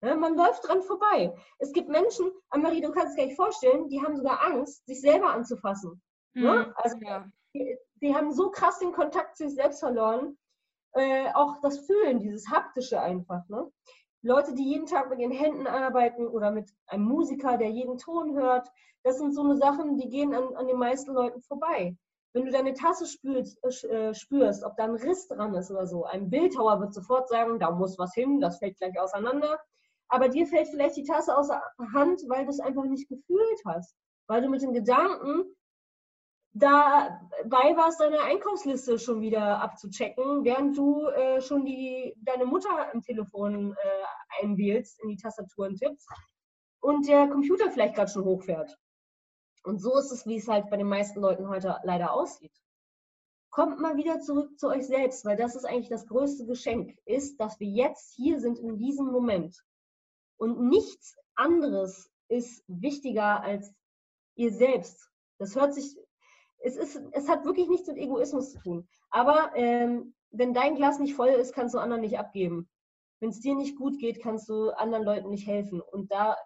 Ja, man läuft dran vorbei. Es gibt Menschen, Anne-Marie, du kannst es dir nicht vorstellen, die haben sogar Angst, sich selber anzufassen. Mhm, ne? Also ja. die, die, haben so krass den Kontakt zu sich selbst verloren. Äh, auch das Fühlen, dieses Haptische einfach. Ne? Leute, die jeden Tag mit ihren Händen arbeiten oder mit einem Musiker, der jeden Ton hört, das sind so eine Sachen, die gehen an, an den meisten Leuten vorbei. Wenn du deine Tasse spürst, äh, spürst, ob da ein Riss dran ist oder so, ein Bildhauer wird sofort sagen, da muss was hin, das fällt gleich auseinander. Aber dir fällt vielleicht die Tasse aus der Hand, weil du es einfach nicht gefühlt hast. Weil du mit den Gedanken dabei warst, deine Einkaufsliste schon wieder abzuchecken, während du äh, schon die, deine Mutter im Telefon äh, einwählst, in die Tastaturen tippst und der Computer vielleicht gerade schon hochfährt. Und so ist es, wie es halt bei den meisten Leuten heute leider aussieht. Kommt mal wieder zurück zu euch selbst, weil das ist eigentlich das größte Geschenk, ist, dass wir jetzt hier sind in diesem Moment. Und nichts anderes ist wichtiger als ihr selbst. Das hört sich es, ist, es hat wirklich nichts mit Egoismus zu tun. Aber ähm, wenn dein Glas nicht voll ist, kannst du anderen nicht abgeben. Wenn es dir nicht gut geht, kannst du anderen Leuten nicht helfen. Und da,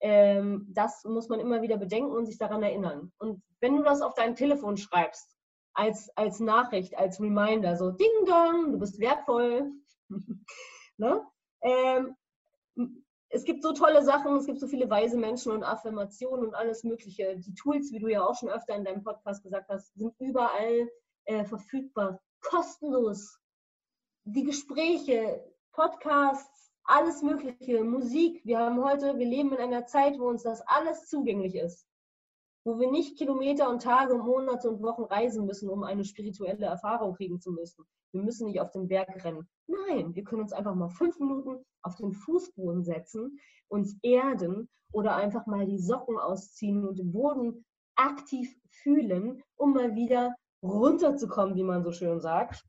ähm, das muss man immer wieder bedenken und sich daran erinnern. Und wenn du das auf dein Telefon schreibst, als, als Nachricht, als Reminder, so Ding Dong, du bist wertvoll, *laughs* ne? ähm, es gibt so tolle Sachen, es gibt so viele weise Menschen und Affirmationen und alles Mögliche. Die Tools, wie du ja auch schon öfter in deinem Podcast gesagt hast, sind überall äh, verfügbar, kostenlos. Die Gespräche, Podcasts, alles Mögliche, Musik. Wir haben heute, wir leben in einer Zeit, wo uns das alles zugänglich ist. Wo wir nicht Kilometer und Tage, Monate und Wochen reisen müssen, um eine spirituelle Erfahrung kriegen zu müssen. Wir müssen nicht auf den Berg rennen. Nein, wir können uns einfach mal fünf Minuten auf den Fußboden setzen, uns erden oder einfach mal die Socken ausziehen und den Boden aktiv fühlen, um mal wieder runterzukommen, wie man so schön sagt.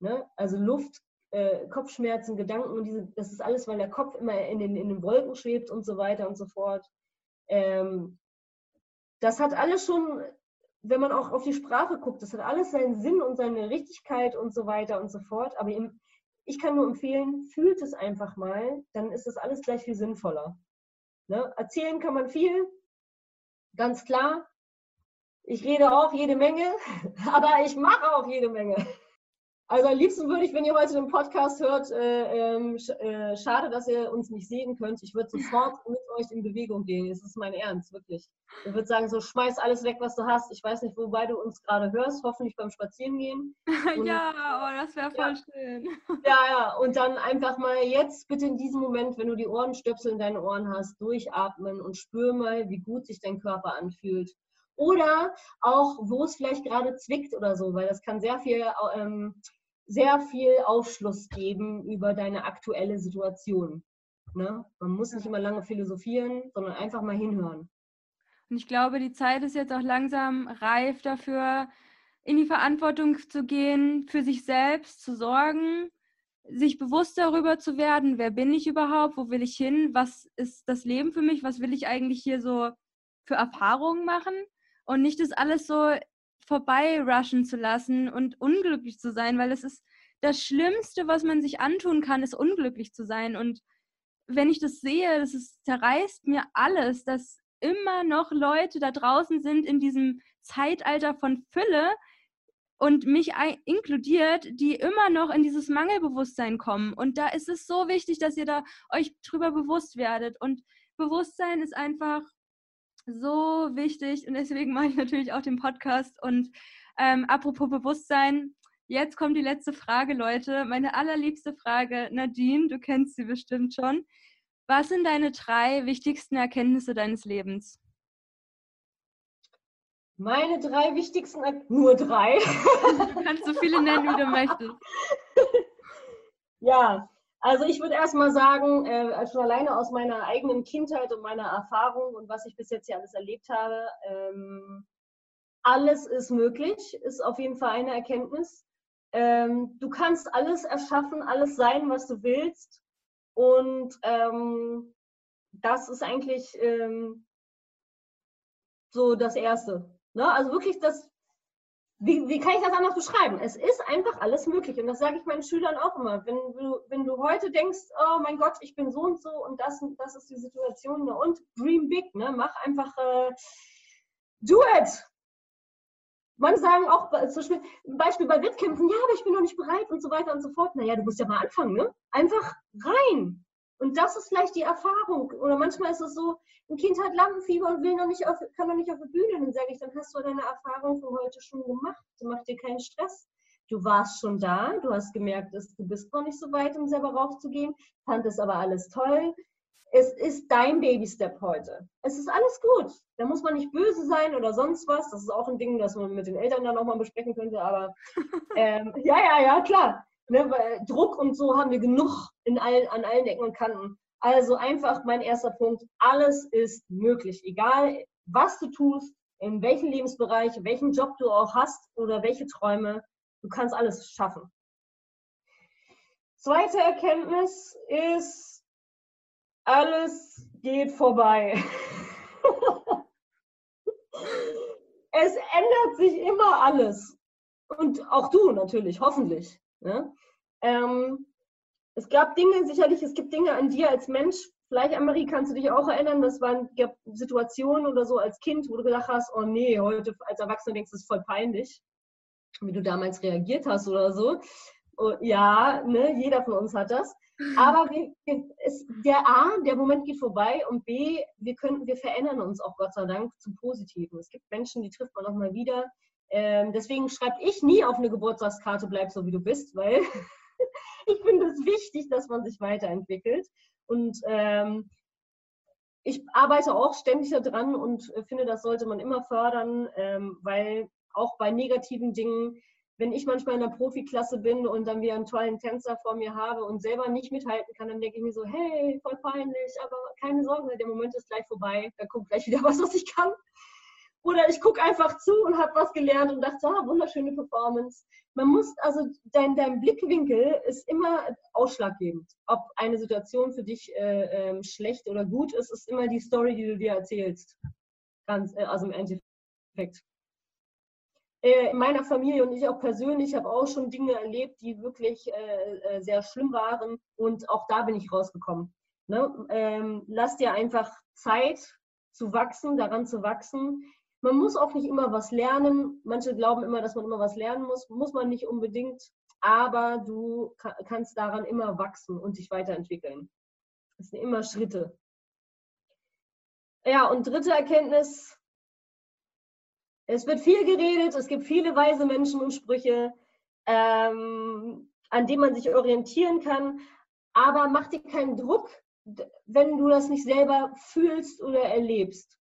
Ne? Also Luft, äh, Kopfschmerzen, Gedanken und diese, das ist alles, weil der Kopf immer in den, in den Wolken schwebt und so weiter und so fort. Ähm, das hat alles schon, wenn man auch auf die Sprache guckt, das hat alles seinen Sinn und seine Richtigkeit und so weiter und so fort. Aber im, ich kann nur empfehlen, fühlt es einfach mal, dann ist das alles gleich viel sinnvoller. Ne? Erzählen kann man viel, ganz klar. Ich rede auch jede Menge, *laughs* aber ich mache auch jede Menge. Also am liebsten würde ich, wenn ihr heute den Podcast hört, äh, äh, äh, schade, dass ihr uns nicht sehen könnt. Ich würde sofort *laughs* mit euch in Bewegung gehen. Das ist mein Ernst, wirklich. Ich würde sagen, so schmeiß alles weg, was du hast. Ich weiß nicht, wobei du uns gerade hörst, hoffentlich beim Spazierengehen. *laughs* Und, ja, oh, das wäre voll ja, schön. *laughs* Ja, ja, und dann einfach mal jetzt bitte in diesem Moment, wenn du die Ohrenstöpsel in deinen Ohren hast, durchatmen und spür mal, wie gut sich dein Körper anfühlt. Oder auch, wo es vielleicht gerade zwickt oder so, weil das kann sehr viel ähm, sehr viel Aufschluss geben über deine aktuelle Situation. Ne? Man muss nicht immer lange philosophieren, sondern einfach mal hinhören. Und ich glaube, die Zeit ist jetzt auch langsam reif dafür, in die Verantwortung zu gehen, für sich selbst zu sorgen, sich bewusst darüber zu werden, wer bin ich überhaupt, wo will ich hin, was ist das Leben für mich, was will ich eigentlich hier so für Erfahrungen machen und nicht das alles so vorbeirushen zu lassen und unglücklich zu sein, weil es ist das Schlimmste, was man sich antun kann, ist unglücklich zu sein. Und wenn ich das sehe, das ist, zerreißt mir alles, dass immer noch Leute da draußen sind in diesem Zeitalter von Fülle und mich inkludiert, die immer noch in dieses Mangelbewusstsein kommen. Und da ist es so wichtig, dass ihr da euch drüber bewusst werdet. Und Bewusstsein ist einfach so wichtig und deswegen mache ich natürlich auch den Podcast. Und ähm, apropos Bewusstsein, jetzt kommt die letzte Frage, Leute. Meine allerliebste Frage, Nadine, du kennst sie bestimmt schon. Was sind deine drei wichtigsten Erkenntnisse deines Lebens? Meine drei wichtigsten, nur drei. Du kannst so viele nennen, wie du möchtest. *laughs* Ja, also ich würde erstmal sagen, äh, schon alleine aus meiner eigenen Kindheit und meiner Erfahrung und was ich bis jetzt hier alles erlebt habe, ähm, alles ist möglich, ist auf jeden Fall eine Erkenntnis. Ähm, du kannst alles erschaffen, alles sein, was du willst. Und ähm, das ist eigentlich ähm, so das Erste. Ne? Also wirklich das, wie, wie kann ich das anders beschreiben? Es ist einfach alles möglich. Und das sage ich meinen Schülern auch immer. Wenn du, wenn du heute denkst, oh mein Gott, ich bin so und so und das, das ist die Situation, ne? und dream big, ne? mach einfach, äh, do it. Man sagen auch, zum Beispiel bei Wettkämpfen, ja, aber ich bin noch nicht bereit und so weiter und so fort. Naja, du musst ja mal anfangen, ne? Einfach rein. Und das ist vielleicht die Erfahrung. Oder manchmal ist es so, ein Kind hat Lampenfieber und will noch nicht auf, kann noch nicht auf die Bühne. Dann sage ich, dann hast du deine Erfahrung für heute schon gemacht. Du machst dir keinen Stress. Du warst schon da, du hast gemerkt, dass du bist noch nicht so weit, um selber rauszugehen, fandest aber alles toll. Es ist dein Baby-Step heute. Es ist alles gut. Da muss man nicht böse sein oder sonst was. Das ist auch ein Ding, das man mit den Eltern dann nochmal besprechen könnte. Aber *laughs* ähm, ja, ja, ja, klar. Ne, weil Druck und so haben wir genug in allen, an allen Ecken und Kanten. Also einfach mein erster Punkt, alles ist möglich. Egal, was du tust, in welchem Lebensbereich, welchen Job du auch hast oder welche Träume, du kannst alles schaffen. Zweite Erkenntnis ist, alles geht vorbei. *laughs* es ändert sich immer alles. Und auch du natürlich, hoffentlich. Ne? Ähm, es gab Dinge, sicherlich, es gibt Dinge an dir als Mensch. Vielleicht, Anne-Marie, kannst du dich auch erinnern, das waren Situationen oder so als Kind, wo du gedacht hast, oh nee, heute als Erwachsener denkst du, das ist voll peinlich, wie du damals reagiert hast oder so. Oh, ja, ne, jeder von uns hat das. *laughs* Aber wir, es, der A, der Moment geht vorbei und B, wir, können, wir verändern uns auch Gott sei Dank zum Positiven. Es gibt Menschen, die trifft man noch mal wieder. Ähm, deswegen schreibe ich nie auf eine Geburtstagskarte, bleib so wie du bist, weil *laughs* ich finde es wichtig, dass man sich weiterentwickelt. Und ähm, ich arbeite auch ständig daran und finde, das sollte man immer fördern, ähm, weil auch bei negativen Dingen wenn ich manchmal in der Profiklasse bin und dann wieder einen tollen Tänzer vor mir habe und selber nicht mithalten kann, dann denke ich mir so, hey, voll peinlich, aber keine Sorge, der Moment ist gleich vorbei, da kommt gleich wieder was, was ich kann. Oder ich gucke einfach zu und habe was gelernt und dachte, ah, wunderschöne Performance. Man muss, also dein, dein Blickwinkel ist immer ausschlaggebend. Ob eine Situation für dich äh, äh, schlecht oder gut ist, ist immer die Story, die du dir erzählst. Ganz, äh, also im Endeffekt. Äh, in meiner Familie und ich auch persönlich habe auch schon Dinge erlebt, die wirklich äh, äh, sehr schlimm waren und auch da bin ich rausgekommen. Ne? Ähm, lass dir einfach Zeit zu wachsen, daran zu wachsen. Man muss auch nicht immer was lernen. Manche glauben immer, dass man immer was lernen muss. Muss man nicht unbedingt, aber du kannst daran immer wachsen und dich weiterentwickeln. Das sind immer Schritte. Ja, und dritte Erkenntnis, es wird viel geredet, es gibt viele weise Menschen und Sprüche, ähm, an denen man sich orientieren kann. Aber mach dir keinen Druck, wenn du das nicht selber fühlst oder erlebst.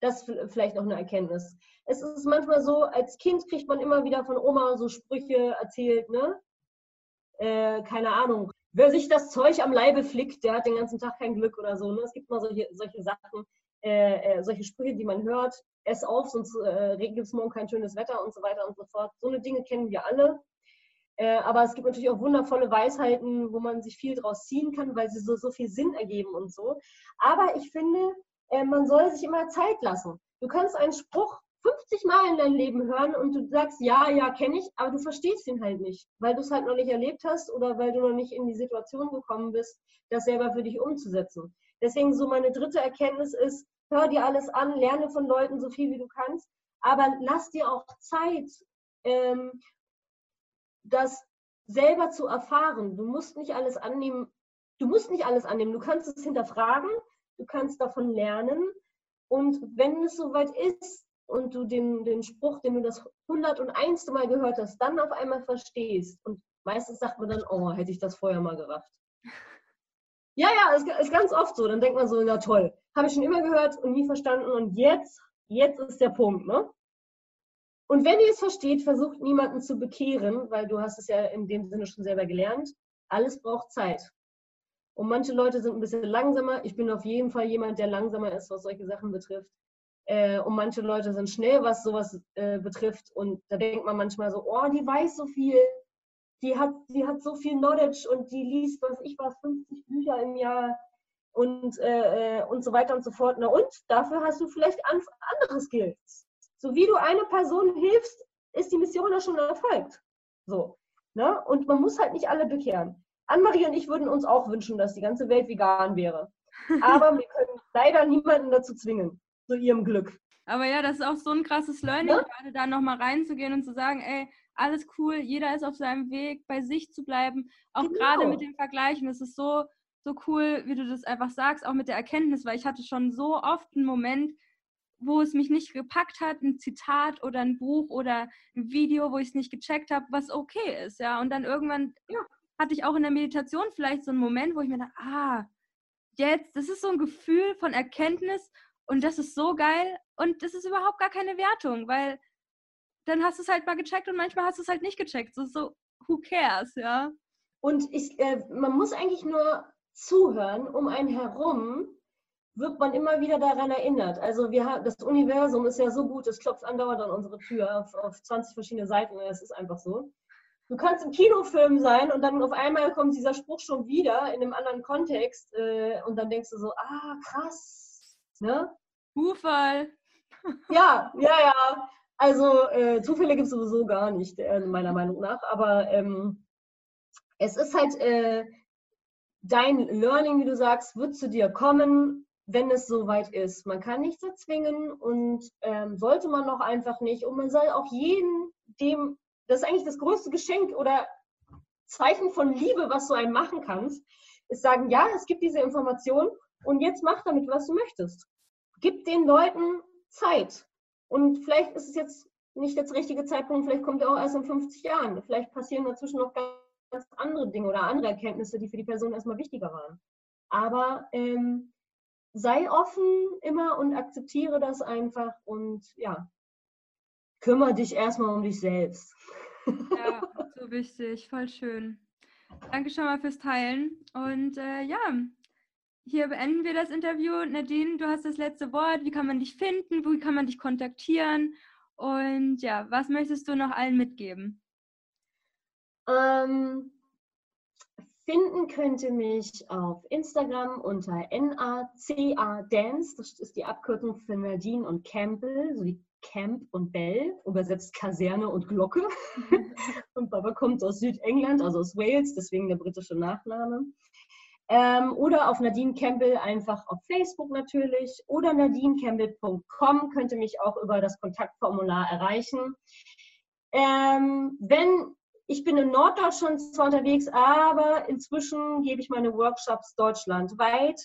Das vielleicht noch eine Erkenntnis. Es ist manchmal so, als Kind kriegt man immer wieder von Oma so Sprüche erzählt, ne? Äh, keine Ahnung. Wer sich das Zeug am Leibe flickt, der hat den ganzen Tag kein Glück oder so. Ne? Es gibt mal solche, solche Sachen, äh, äh, solche Sprüche, die man hört ess auf, sonst äh, gibt es morgen kein schönes Wetter und so weiter und so fort. So eine Dinge kennen wir alle. Äh, aber es gibt natürlich auch wundervolle Weisheiten, wo man sich viel draus ziehen kann, weil sie so, so viel Sinn ergeben und so. Aber ich finde, äh, man soll sich immer Zeit lassen. Du kannst einen Spruch 50 Mal in deinem Leben hören und du sagst, ja, ja, kenne ich, aber du verstehst ihn halt nicht, weil du es halt noch nicht erlebt hast oder weil du noch nicht in die Situation gekommen bist, das selber für dich umzusetzen. Deswegen so meine dritte Erkenntnis ist, hör dir alles an, lerne von Leuten so viel wie du kannst, aber lass dir auch Zeit, ähm, das selber zu erfahren. Du musst nicht alles annehmen, du musst nicht alles annehmen, du kannst es hinterfragen, du kannst davon lernen und wenn es soweit ist und du den, den Spruch, den du das 101. Mal gehört hast, dann auf einmal verstehst und meistens sagt man dann, oh, hätte ich das vorher mal gerafft. Ja, ja, ist, ist ganz oft so. Dann denkt man so, na toll, habe ich schon immer gehört und nie verstanden und jetzt, jetzt ist der Punkt, ne? Und wenn ihr es versteht, versucht niemanden zu bekehren, weil du hast es ja in dem Sinne schon selber gelernt. Alles braucht Zeit. Und manche Leute sind ein bisschen langsamer. Ich bin auf jeden Fall jemand, der langsamer ist, was solche Sachen betrifft. Äh, und manche Leute sind schnell, was sowas äh, betrifft. Und da denkt man manchmal so, oh, die weiß so viel die hat, die hat so viel Knowledge und die liest, was ich war, 50 Bücher im Jahr und, äh, äh, und so weiter und so fort. Na und dafür hast du vielleicht andere Skills. So wie du eine Person hilfst, ist die Mission ja schon erfolgt. So. Ne? Und man muss halt nicht alle bekehren. Anne-Marie und ich würden uns auch wünschen, dass die ganze Welt vegan wäre. Aber wir können leider niemanden dazu zwingen, zu ihrem Glück. Aber ja, das ist auch so ein krasses Learning, ja? gerade da nochmal reinzugehen und zu sagen, ey, alles cool, jeder ist auf seinem Weg, bei sich zu bleiben. Auch genau. gerade mit den Vergleichen, das ist so, so cool, wie du das einfach sagst, auch mit der Erkenntnis, weil ich hatte schon so oft einen Moment, wo es mich nicht gepackt hat, ein Zitat oder ein Buch oder ein Video, wo ich es nicht gecheckt habe, was okay ist, ja. Und dann irgendwann ja, hatte ich auch in der Meditation vielleicht so einen Moment, wo ich mir dachte, ah, jetzt, das ist so ein Gefühl von Erkenntnis und das ist so geil und das ist überhaupt gar keine Wertung, weil dann hast du es halt mal gecheckt und manchmal hast du es halt nicht gecheckt. So, so who cares, ja. Und ich, äh, man muss eigentlich nur zuhören, um einen herum wird man immer wieder daran erinnert. Also wir haben, das Universum ist ja so gut, es klopft andauernd an unsere Tür auf, auf 20 verschiedene Seiten. Es ist einfach so. Du kannst im Kinofilm sein und dann auf einmal kommt dieser Spruch schon wieder in einem anderen Kontext äh, und dann denkst du so, ah, krass. Ne? Zufall. Ja, ja, ja. Also äh, Zufälle gibt es sowieso gar nicht, äh, meiner Meinung nach. Aber ähm, es ist halt äh, dein Learning, wie du sagst, wird zu dir kommen, wenn es soweit ist. Man kann nichts erzwingen und ähm, sollte man auch einfach nicht. Und man soll auch jeden, dem, das ist eigentlich das größte Geschenk oder Zeichen von Liebe, was du einem machen kannst, ist sagen, ja, es gibt diese Information und jetzt mach damit, was du möchtest. Gib den Leuten Zeit. Und vielleicht ist es jetzt nicht der richtige Zeitpunkt, vielleicht kommt er auch erst in 50 Jahren. Vielleicht passieren dazwischen noch ganz andere Dinge oder andere Erkenntnisse, die für die Person erstmal wichtiger waren. Aber ähm, sei offen immer und akzeptiere das einfach und ja, kümmere dich erstmal um dich selbst. Ja, so wichtig, voll schön. Danke schon mal fürs Teilen. Und äh, ja, hier beenden wir das Interview. Nadine, du hast das letzte Wort. Wie kann man dich finden? Wie kann man dich kontaktieren? Und ja, was möchtest du noch allen mitgeben? Ähm, finden könnte mich auf Instagram unter NACA Dance. Das ist die Abkürzung für Nadine und Campbell, sowie Camp und Bell, übersetzt Kaserne und Glocke. *laughs* und Baba kommt aus Südengland, also aus Wales, deswegen der britische Nachname. Ähm, oder auf Nadine Campbell einfach auf Facebook natürlich oder nadinecampbell.com könnt ihr mich auch über das Kontaktformular erreichen. Ähm, wenn ich bin in Norddeutschland zwar unterwegs, aber inzwischen gebe ich meine Workshops deutschlandweit.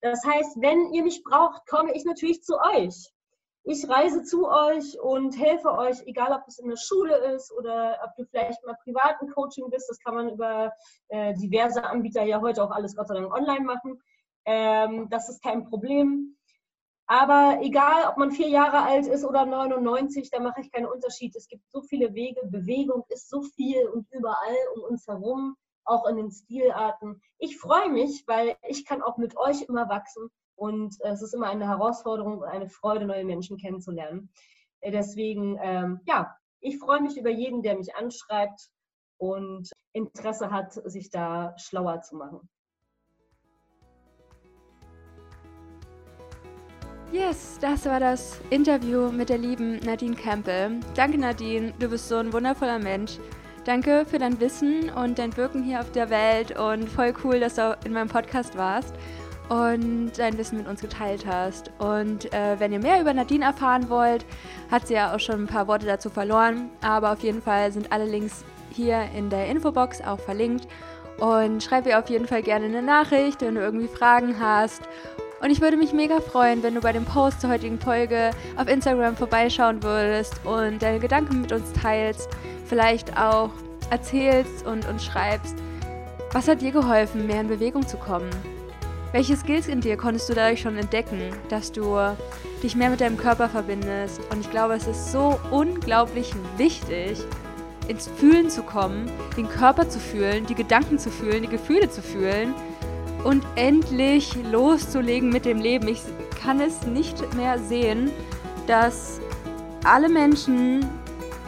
Das heißt, wenn ihr mich braucht, komme ich natürlich zu euch. Ich reise zu euch und helfe euch, egal ob es in der Schule ist oder ob du vielleicht mal privaten Coaching bist. Das kann man über äh, diverse Anbieter ja heute auch alles Gott sei Dank online machen. Ähm, das ist kein Problem. Aber egal, ob man vier Jahre alt ist oder 99, da mache ich keinen Unterschied. Es gibt so viele Wege. Bewegung ist so viel und überall um uns herum, auch in den Stilarten. Ich freue mich, weil ich kann auch mit euch immer wachsen. Und es ist immer eine Herausforderung und eine Freude, neue Menschen kennenzulernen. Deswegen, ähm, ja, ich freue mich über jeden, der mich anschreibt und Interesse hat, sich da schlauer zu machen. Yes, das war das Interview mit der lieben Nadine Campbell. Danke Nadine, du bist so ein wundervoller Mensch. Danke für dein Wissen und dein Wirken hier auf der Welt und voll cool, dass du in meinem Podcast warst und dein Wissen mit uns geteilt hast. Und äh, wenn ihr mehr über Nadine erfahren wollt, hat sie ja auch schon ein paar Worte dazu verloren, aber auf jeden Fall sind alle Links hier in der Infobox auch verlinkt. Und schreib ihr auf jeden Fall gerne eine Nachricht, wenn du irgendwie Fragen hast und ich würde mich mega freuen, wenn du bei dem Post zur heutigen Folge auf Instagram vorbeischauen würdest und deine Gedanken mit uns teilst. Vielleicht auch erzählst und uns schreibst, was hat dir geholfen, mehr in Bewegung zu kommen? Welche Skills in dir konntest du dadurch schon entdecken, dass du dich mehr mit deinem Körper verbindest? Und ich glaube, es ist so unglaublich wichtig, ins Fühlen zu kommen, den Körper zu fühlen, die Gedanken zu fühlen, die Gefühle zu fühlen und endlich loszulegen mit dem Leben. Ich kann es nicht mehr sehen, dass alle Menschen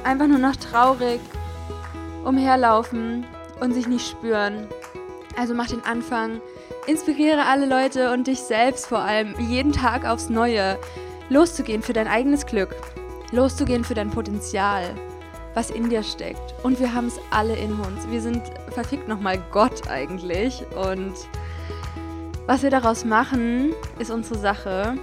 einfach nur noch traurig umherlaufen und sich nicht spüren. Also mach den Anfang, inspiriere alle Leute und dich selbst vor allem jeden Tag aufs Neue, loszugehen für dein eigenes Glück, loszugehen für dein Potenzial, was in dir steckt. Und wir haben es alle in uns. Wir sind verfickt nochmal Gott eigentlich und was wir daraus machen, ist unsere Sache.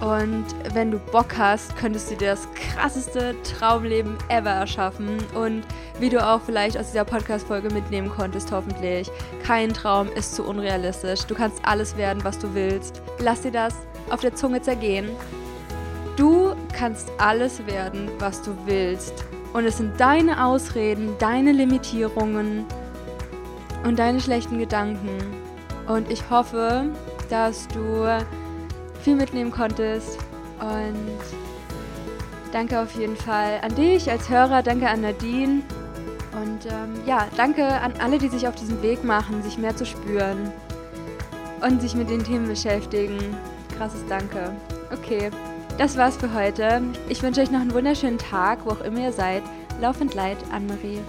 Und wenn du Bock hast, könntest du dir das krasseste Traumleben ever erschaffen. Und wie du auch vielleicht aus dieser Podcast-Folge mitnehmen konntest, hoffentlich. Kein Traum ist zu unrealistisch. Du kannst alles werden, was du willst. Lass dir das auf der Zunge zergehen. Du kannst alles werden, was du willst. Und es sind deine Ausreden, deine Limitierungen und deine schlechten Gedanken, und ich hoffe, dass du viel mitnehmen konntest. Und danke auf jeden Fall an dich als Hörer, danke an Nadine. Und ähm, ja, danke an alle, die sich auf diesen Weg machen, sich mehr zu spüren und sich mit den Themen beschäftigen. Krasses Danke. Okay, das war's für heute. Ich wünsche euch noch einen wunderschönen Tag, wo auch immer ihr seid. Laufend Leid, Anne-Marie.